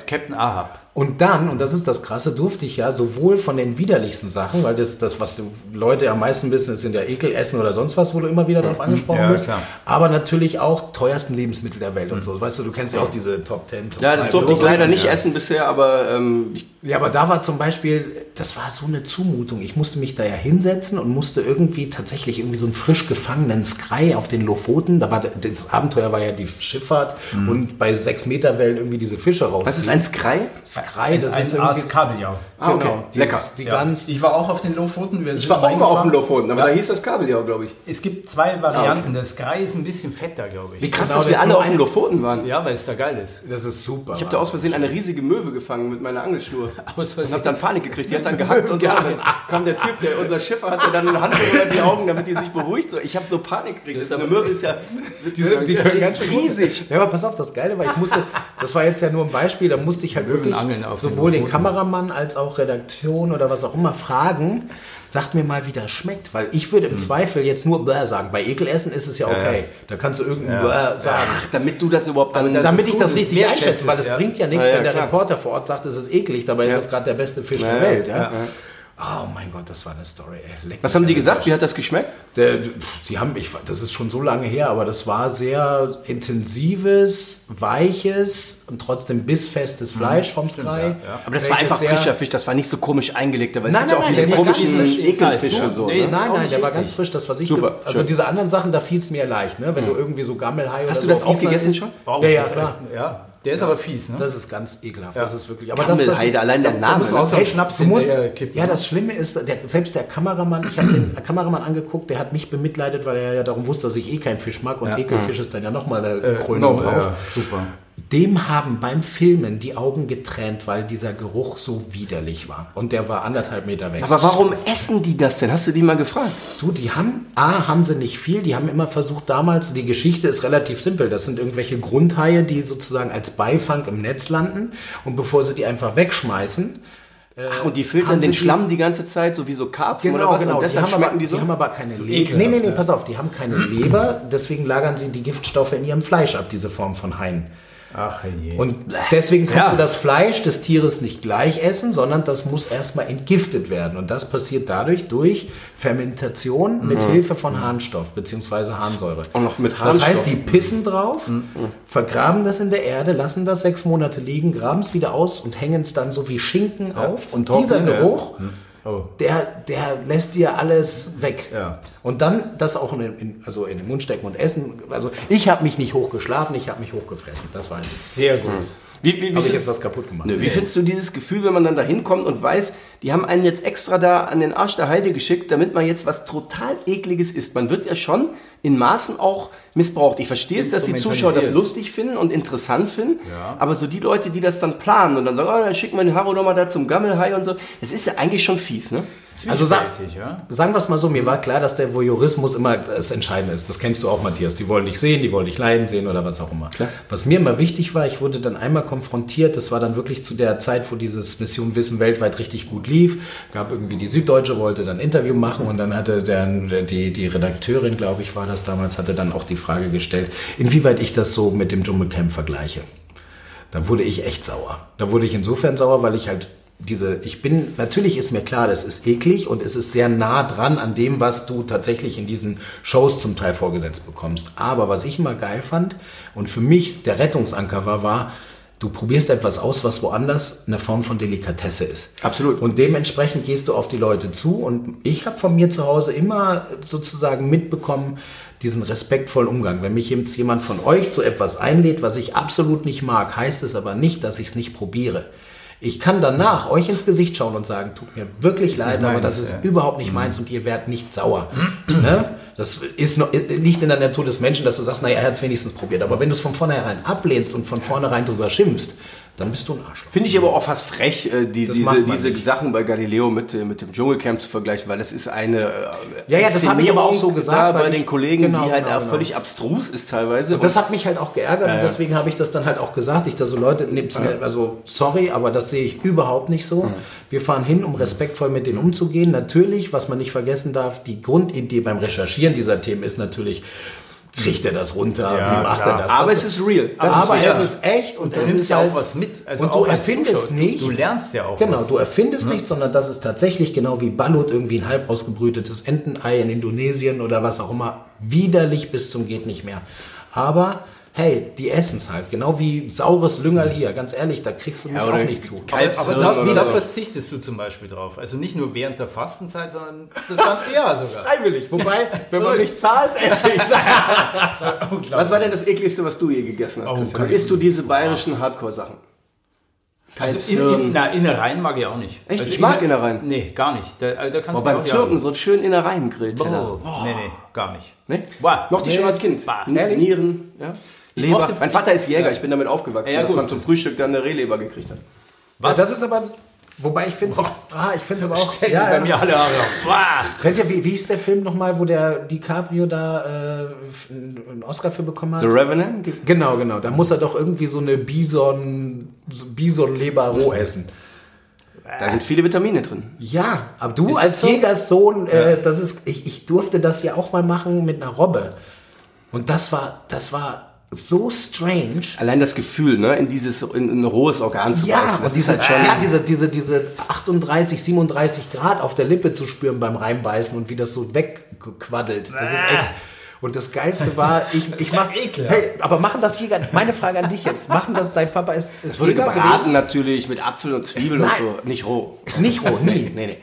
Captain Ahab. Und dann, und das ist das Krasse, durfte ich ja sowohl von den widerlichsten Sachen, weil das, das was die Leute am meisten wissen, ist in der Ekel, Essen oder sonst was, wo du immer wieder drauf angesprochen Ja, bist. klar. Aber natürlich auch teuersten Lebensmittel der Welt und so. Weißt du, du kennst ja auch diese Top 10. Top Ja, das 5, durfte ich so. leider nicht Ja. essen bisher, aber ähm, ich, Ja, aber da war zum Beispiel, das war so eine Zumutung. Ich musste mich da ja hinsetzen und musste irgendwie tatsächlich irgendwie so einen frisch gefangenen Skrei auf den Lofoten. Da war der- das Abenteuer war ja die Schifffahrt und bei sechs Meter Wellen irgendwie diese Fische raus. was ist ein Skrei? Skrei? Das ist eine Art Kabeljau. Ah, okay. genau, Lecker. Die Ja. ganz Ich war auch auf den Lofoten. Wir Ich war auch mal auf dem reingefahren. Lofoten, aber Ja. da hieß das Kabeljau, glaube ich. Es gibt zwei Varianten. Das Sky ist ein bisschen fetter, glaube ich. Wie krass, Genau, dass wir ist alle auf dem ein- Lofoten waren. Ja, weil es da geil ist. Das ist super. Ich habe da aus Versehen eine riesige Möwe gefangen mit meiner Angelschnur. *laughs* Aus Und Versehen. habe dann Panik gekriegt. Die hat dann gehackt und so. Und dann kam der Typ, der unser Schiffer hatte, dann eine Hand über die Augen, damit die sich beruhigt. So, ich habe so Panik gekriegt. Das ist eine Möwe ist ja Die, sind, die können ganz schön riesig. Ja, aber pass auf, das Geile war, ich musste, das war jetzt ja nur ein Beispiel, da musste ich halt wirklich angeln auf den sowohl den Lofoten. Kameramann als auch Redaktion oder was auch immer fragen, sagt mir mal, wie das schmeckt, weil ich würde im Zweifel jetzt nur Bäh sagen. Bei Ekelessen ist es ja okay, da kannst du irgendein Bäh sagen. Ach, damit du das überhaupt dann... damit ich das das richtig einschätze, weil es, ja. bringt ja nichts, Ja, ja, wenn der klar. Reporter vor Ort sagt, es ist eklig, dabei ist es gerade der beste Fisch Ja, der Welt. Ja. Oh mein Gott, das war eine Story. Ey. Leck Was haben die gesagt? Wie hat das geschmeckt? Der, die haben, ich, das ist schon so lange her, aber das war sehr intensives, weiches und trotzdem bissfestes Fleisch vom Sky. ja, ja. Aber das war einfach frischer Fisch, das war nicht so komisch eingelegt. Aber es Nein, gibt ja auch nein, diese nein, der war komischen ganz frisch. Ekelfische. So, Nee, ne? Nein, nein, der war ganz frisch. Das, was ich Super, Also schön. diese anderen Sachen, da fiel es mir leicht, ne? Wenn du irgendwie so Gammelhai oder Hast du das auch gegessen schon? Wow, Ja, ja, das- klar. Ja, der ist aber fies, ne? Das ist ganz ekelhaft. Das ist wirklich. Aber das, das ist, allein der da Name. muss man auch ne? Schnaps Du musst, kippen. ja, das Schlimme ist, der, selbst der Kameramann, ich habe den Kameramann angeguckt, der hat mich bemitleidet, weil er ja darum wusste, dass ich eh keinen Fisch mag und Ja. Ekelfisch ist dann ja nochmal eine Äh, Krönung no, drauf. ja, super. Dem haben beim Filmen die Augen getränt, weil dieser Geruch so widerlich war. Und der war anderthalb Meter weg. Aber warum essen die das denn? Hast du die mal gefragt? Du, die haben, A, haben sie nicht viel, die haben immer versucht damals, die Geschichte ist relativ simpel, das sind irgendwelche Grundhaie, die sozusagen als Beifang im Netz landen und bevor sie die einfach wegschmeißen, Ach, und die filtern den sie die- Schlamm die ganze Zeit, so wie so Karpfen oder Genau, was? genau. Und deshalb die haben schmecken aber, die so? Die haben aber keine Leber. ekelhaft, Nee, nee, nee, pass auf, die haben keine Leber, deswegen lagern sie die Giftstoffe in ihrem Fleisch ab, diese Form von Haien. Ach je. Und deswegen kannst Ja. du das Fleisch des Tieres nicht gleich essen, sondern das muss erstmal entgiftet werden. Und das passiert dadurch durch Fermentation mit Hilfe von Harnstoff bzw. Harnsäure. Auch noch mit Das Harnstoff. heißt, die pissen drauf, vergraben das in der Erde, lassen das sechs Monate liegen, graben es wieder aus und hängen es dann so wie Schinken auf. zum Und dieser Trocknen, ja. Oh. der, der lässt dir alles weg. Ja. Und dann das auch in, den- in, also in den Mund stecken und essen. Also ich habe mich nicht hochgeschlafen, ich habe mich hochgefressen. Das war es. Sehr gut. Wie, wie, wie, Habe ich findest- jetzt was kaputt gemacht? Nö, wie findest du dieses Gefühl, wenn man dann da hinkommt und weiß, die haben einen jetzt extra da an den Arsch der Heide geschickt, damit man jetzt was total ekliges isst? Man wird ja schon in Maßen auch missbraucht. Ich verstehe es, dass die Zuschauer das lustig finden und interessant finden, Ja. aber so die Leute, die das dann planen und dann sagen, oh, dann schicken wir den Harro nochmal da zum Gammelhai und so, das ist ja eigentlich schon fies, ne? Also sag, ja. sagen wir es mal so, mir war klar, dass der Voyeurismus immer das Entscheidende ist. Das kennst du auch, Matthias. Die wollen dich sehen, die wollen dich leiden sehen oder was auch immer. Was mir immer wichtig war, ich wurde dann einmal konfrontiert, das war dann wirklich zu der Zeit, wo dieses Mission Wissen weltweit richtig gut lief. Gab irgendwie die Süddeutsche, wollte dann ein Interview machen und dann hatte der, die, die Redakteurin, glaube ich, war das damals, hatte dann auch die Frage gestellt, inwieweit ich das so mit dem Dschungelcamp vergleiche. Da wurde ich echt sauer. Da wurde ich insofern sauer, weil ich halt diese, ich bin, natürlich ist mir klar, das ist eklig und es ist sehr nah dran an dem, was du tatsächlich in diesen Shows zum Teil vorgesetzt bekommst. Aber was ich immer geil fand und für mich der Rettungsanker war, war, du probierst etwas aus, was woanders eine Form von Delikatesse ist. Absolut. Und dementsprechend gehst du auf die Leute zu und ich habe von mir zu Hause immer sozusagen mitbekommen, diesen respektvollen Umgang. Wenn mich jetzt jemand von euch zu etwas einlädt, was ich absolut nicht mag, heißt es aber nicht, dass ich es nicht probiere. Ich kann danach euch ins Gesicht schauen und sagen, tut mir wirklich leid, aber meins, das ist ja. überhaupt nicht meins und ihr werdet nicht sauer. *clears throat* ne? Das ist noch, liegt in der Natur des Menschen, dass du sagst, naja, er hat es wenigstens probiert. Aber wenn du es von vornherein ablehnst und von vornherein drüber schimpfst, dann bist du ein Arschloch. Finde ich aber auch fast frech, äh, die, diese, diese nicht. Sachen bei Galileo mit, äh, mit dem Dschungelcamp zu vergleichen, weil das ist eine äh, Ja, ja, das habe ich aber auch so gesagt, bei ich- den Kollegen, genau, die halt genau, auch genau. völlig abstrus ist teilweise. Das hat mich halt auch geärgert und deswegen habe ich das dann halt auch gesagt. Ich da so Leute, nehmt's mir, also sorry, aber das sehe ich überhaupt nicht so. Wir fahren hin, um respektvoll mit denen umzugehen. Natürlich, was man nicht vergessen darf, die Grundidee beim Recherchieren dieser Themen ist natürlich, kriegt er das runter, Ja, wie macht klar. er das? aber Das es ist real. Das aber ist es ist echt und Du es nimmst ja halt, auch was mit. Also und du erfindest nichts. Du lernst ja auch Genau, was. du erfindest nichts, sondern das ist tatsächlich genau wie Balut irgendwie ein halb ausgebrütetes Entenei in Indonesien oder was auch immer. Widerlich bis zum geht nicht mehr. Aber hey, die essen es halt. Genau wie saures Lüngerl hier. Ganz ehrlich, da kriegst du mich Ja, auch nicht zu. Aber, aber da, da verzichtest du zum Beispiel drauf. Also nicht nur während der Fastenzeit, sondern das ganze Jahr *laughs* sogar. Freiwillig. Wobei, wenn man mich zahlt, esse *laughs* ich Was war denn das ekligste, was du je gegessen hast, Oh, Christian? Isst du diese bayerischen Hardcore-Sachen? Also in, in, na, Innereien mag ich auch nicht. Echt? Also Ich mag Innereien. Nee, gar nicht. Da, also da kannst Boah, du beim mir auch Türken so einen schönen Innereien-Grill. Oh, nee, nee, gar nicht. Ne? Boah, Mochte ich nee. schon als Kind. Bah. Nieren, ja. Leber. mochte- mein Vater ist Jäger, ich bin damit aufgewachsen, Ja, dass gut. man zum Frühstück dann eine Rehleber gekriegt hat. Was? Das ist aber, wobei ich finde es ah, ich finde es aber auch, Stellen die bei mir alle Haare. Kennt ihr, wie, wie hieß der Film nochmal, wo der DiCaprio da äh, einen Oscar für bekommen hat? The Revenant? Genau, genau. Da muss er doch irgendwie so eine Bison, so Bison-Leber roh essen. Da sind viele Vitamine drin. Ja, aber du Ist als so? Jägerssohn, äh, das ist, ich, ich durfte das ja auch mal machen mit einer Robbe. Und das war, das war so strange. Allein das Gefühl, ne, in dieses, in, in ein rohes Organ zu Ja, beißen, und das diese, ist halt schon. ja, diese, diese, diese 38, 37 Grad auf der Lippe zu spüren beim Reinbeißen und wie das so wegquaddelt. Das ist echt. Und das Geilste war, *laughs* ich, ich mach, hey, aber machen das Jäger, meine Frage an dich jetzt, machen das, dein Papa ist, ist Es wurde Jäger gebraten gewesen? natürlich mit Apfel und Zwiebeln und Nein. so, nicht roh. Nicht roh, nie. nee, nee.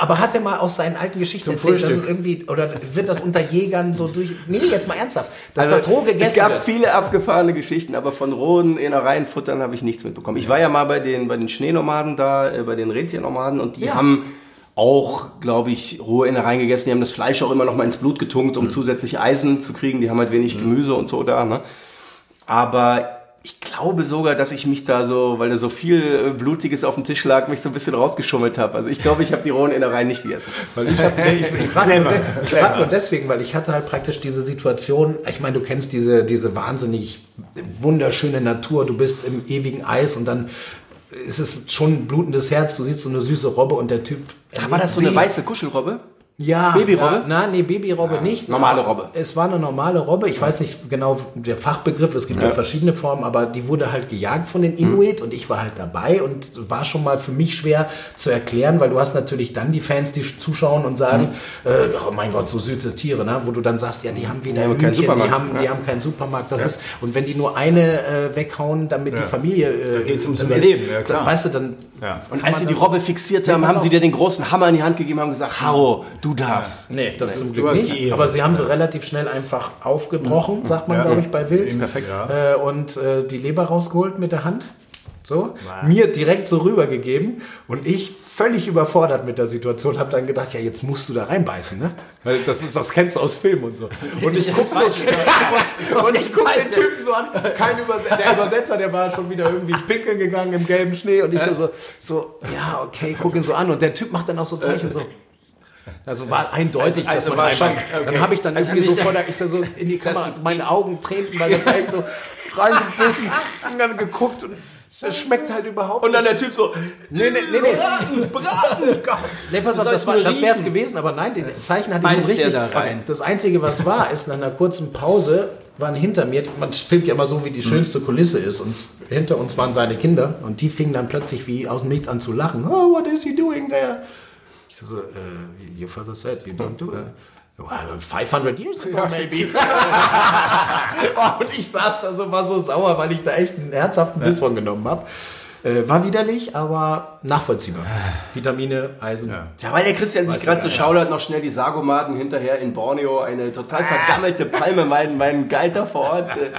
Aber hat er mal aus seinen alten Geschichten Zum erzählt, dass Frühstück. irgendwie, oder wird das unter Jägern so durch, nee, jetzt mal ernsthaft, dass Also, das roh gegessen es gab wird? viele abgefahrene Geschichten, aber von rohen Innereien futtern habe ich nichts mitbekommen. Ich war ja mal bei den, bei den Schneenomaden da, äh, bei den Rentiernomaden und die Ja. haben auch, glaube ich, rohe Innereien gegessen. Die haben das Fleisch auch immer noch mal ins Blut getunkt, um zusätzlich Eisen zu kriegen. Die haben halt wenig Gemüse und so da. Ne? Aber ich glaube sogar, dass ich mich da so, weil da so viel äh, Blutiges auf dem Tisch lag, mich so ein bisschen rausgeschummelt habe. Also ich glaube, ich habe die rohen Innereien nicht gegessen. *laughs* Weil ich, hab, nee, ich, ich frage nur, ich frag nur deswegen, weil ich hatte halt praktisch diese Situation, ich meine, du kennst diese, diese wahnsinnig wunderschöne Natur, du bist im ewigen Eis und dann ist es schon ein blutendes Herz, du siehst so eine süße Robbe und der Typ... War das so eine weiße Kuschelrobbe? Ja. Babyrobbe? Ja, nein, nee, Babyrobbe nicht. normale Robbe. Es war eine normale Robbe. Ich weiß nicht genau der Fachbegriff. Es gibt ja. verschiedene Formen, aber die wurde halt gejagt von den Inuit und ich war halt dabei und war schon mal für mich schwer zu erklären, weil du hast natürlich dann die Fans, die zuschauen und sagen, äh, oh mein Gott, so süße Tiere, ne? wo du dann sagst, ja, die haben haben keinen Hühnchen, die haben, die haben keinen Supermarkt. Das ist, und wenn die nur eine äh, weghauen, damit die Familie. Äh, Da geht's ums Überleben, ja, klar. Dann, weißt du, dann. Ja. Und als sie die Robbe fixiert haben, haben sie dir den großen Hammer in die Hand gegeben haben gesagt, Harro, du darfst. Nee, das zum du Glück nicht. die Ehre. Aber sie haben sie relativ schnell einfach aufgebrochen, sagt man, glaube ich, bei Wild. Perfekt. Äh, und äh, die Leber rausgeholt mit der Hand. So, mir direkt so rübergegeben und ich völlig überfordert mit der Situation, habe dann gedacht, ja, jetzt musst du da reinbeißen, ne? Weil das ist, das kennst du aus Film und so. Und ich guck so, *laughs* und ich guck den Typen so an, kein Übersetzer, der Übersetzer, der war schon wieder irgendwie pinkeln gegangen im gelben Schnee und ich da so, so, ja, okay, guck ihn so an und der Typ macht dann auch so Zeichen so. Also war eindeutig, Also- also dass man war schon- okay. Dann habe ich dann Also irgendwie so vor der, ich da so in die Kamera, meine Augen tränten, weil das war echt so *laughs* reingebissen und dann geguckt und es schmeckt halt überhaupt Und dann der Typ so, Nee, nee, nee, nee. Braten, Braten. *laughs* Nee, pass auf, das, war, das wäre es gewesen, aber nein, den Zeichen hatte ich Beißt schon der richtig. da rein? Das Einzige, was war, ist nach einer kurzen Pause waren hinter mir, man filmt ja immer so, wie die schönste Kulisse ist und hinter uns waren seine Kinder und die fingen dann plötzlich wie aus dem Nichts an zu lachen. Oh, what is he doing there? Ich so, äh, your father said you don't do it. Well, 500 years ago, maybe. *laughs* *laughs* Oh, und ich saß da so, war so sauer, weil ich da echt einen herzhaften Biss von genommen habe. Äh, war widerlich, aber nachvollziehbar. *laughs* Vitamine, Eisen. Ja, weil der Christian sich gerade so schaudert, noch schnell die Sargomaten hinterher in Borneo, eine total vergammelte Palme, mein, mein Geiter vor Ort. äh,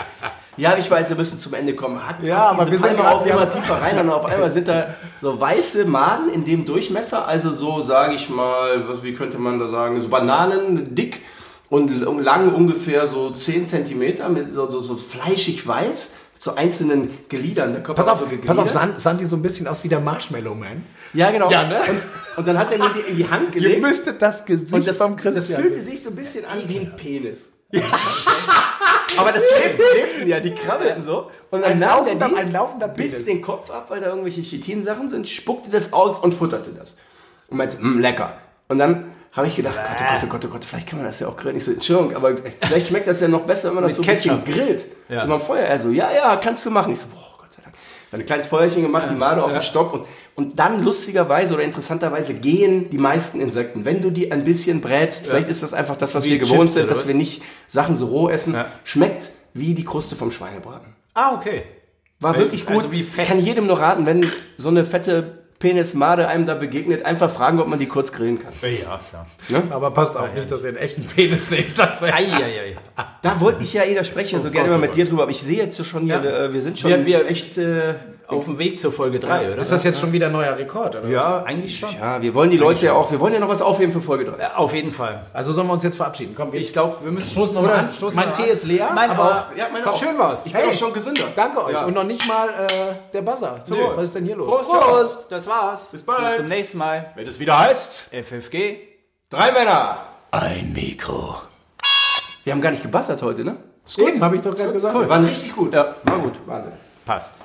Ja, ich weiß, wir müssen zum Ende kommen. Hat, Ja, aber wir sind Palme grad- auf immer tiefer rein und auf einmal sind da so weiße Maden in dem Durchmesser, also so, sage ich mal, was, wie könnte man da sagen, so Bananen dick und lang ungefähr so 10 Zentimeter, mit so, so, so fleischig weiß, so einzelnen Gliedern. Der Kopf Pass auf, so pass auf. Sand, Sandy so ein bisschen aus wie der Marshmallow Man. Ja, genau. Ja, ne? und, und dann hat er mir die in die Hand gelegt. müsstet das Gesicht Und das, vom das Christian fühlte sich so ein bisschen an wie ein Penis. *laughs* Aber das lebten, lebten ja, die krabbelten so. Und dann Ein laufender- die, ein laufender biss den Kopf ab, weil da irgendwelche Chitinsachen sind, spuckte das aus und futterte das. Und meinte, "Mm, lecker. Und dann habe ich gedacht, Gott, oh Gott, oh Gott, oh Gott, vielleicht kann man das ja auch grillen. Ich so, Entschuldigung, aber vielleicht schmeckt das ja noch besser, wenn man das so ein bisschen grillt. Ja. Und am Feuer, er so, ja, ja, kannst du machen. Ich so, boah, Gott sei Dank. Dann ein kleines Feuerchen gemacht, die Made auf den Stock und, und dann lustigerweise oder interessanterweise gehen die meisten Insekten. Wenn du die ein bisschen brätst, vielleicht ist das einfach das, was wie wir gewohnt Chips sind, dass was? wir nicht Sachen so roh essen, Ja. schmeckt wie die Kruste vom Schweinebraten. Ah, okay. War wirklich gut. also wie fett. Kann jedem nur raten, wenn so eine fette Penismade einem da begegnet, einfach fragen, ob man die kurz grillen kann. Ja, ja. Aber passt auf nicht, dass ihr einen echten Penis nehmt. Das wäre Eieiei. Da wollte ich ja eh, da spreche ich ja so gerne Gott, mal oh mit dir drüber, aber ich sehe jetzt schon hier, Ja. äh, wir sind schon... Wir, wir echt äh, auf dem Weg zur Folge 3, oder? Ist das jetzt schon wieder ein neuer Rekord, oder? Ja, eigentlich schon. ja, wir wollen die Leute ja auch, wir wollen ja noch was aufheben für Folge 3. Ja, auf jeden Fall. Also sollen wir uns jetzt verabschieden? Komm, wir Ich glaube, wir müssen stoßen nochmal an. Stoßen mein wir Tee an. ist leer, Mein aber auch. Ja, Komm, auch. schön war's. Ich bin Hey. auch schon gesünder. danke euch. Ja. Und noch nicht mal äh, der Buzzer. So, was ist denn hier los? Prost. Das war's. Bis bald. Bis zum nächsten Mal. Wenn es wieder heißt, FFG. drei Männer. Ein Mikro. Wir haben gar nicht gebassert heute, ne? Ist gut, habe ich doch gerade gesagt. Cool, waren richtig gut. Ja. war gut. Wahnsinn. Passt.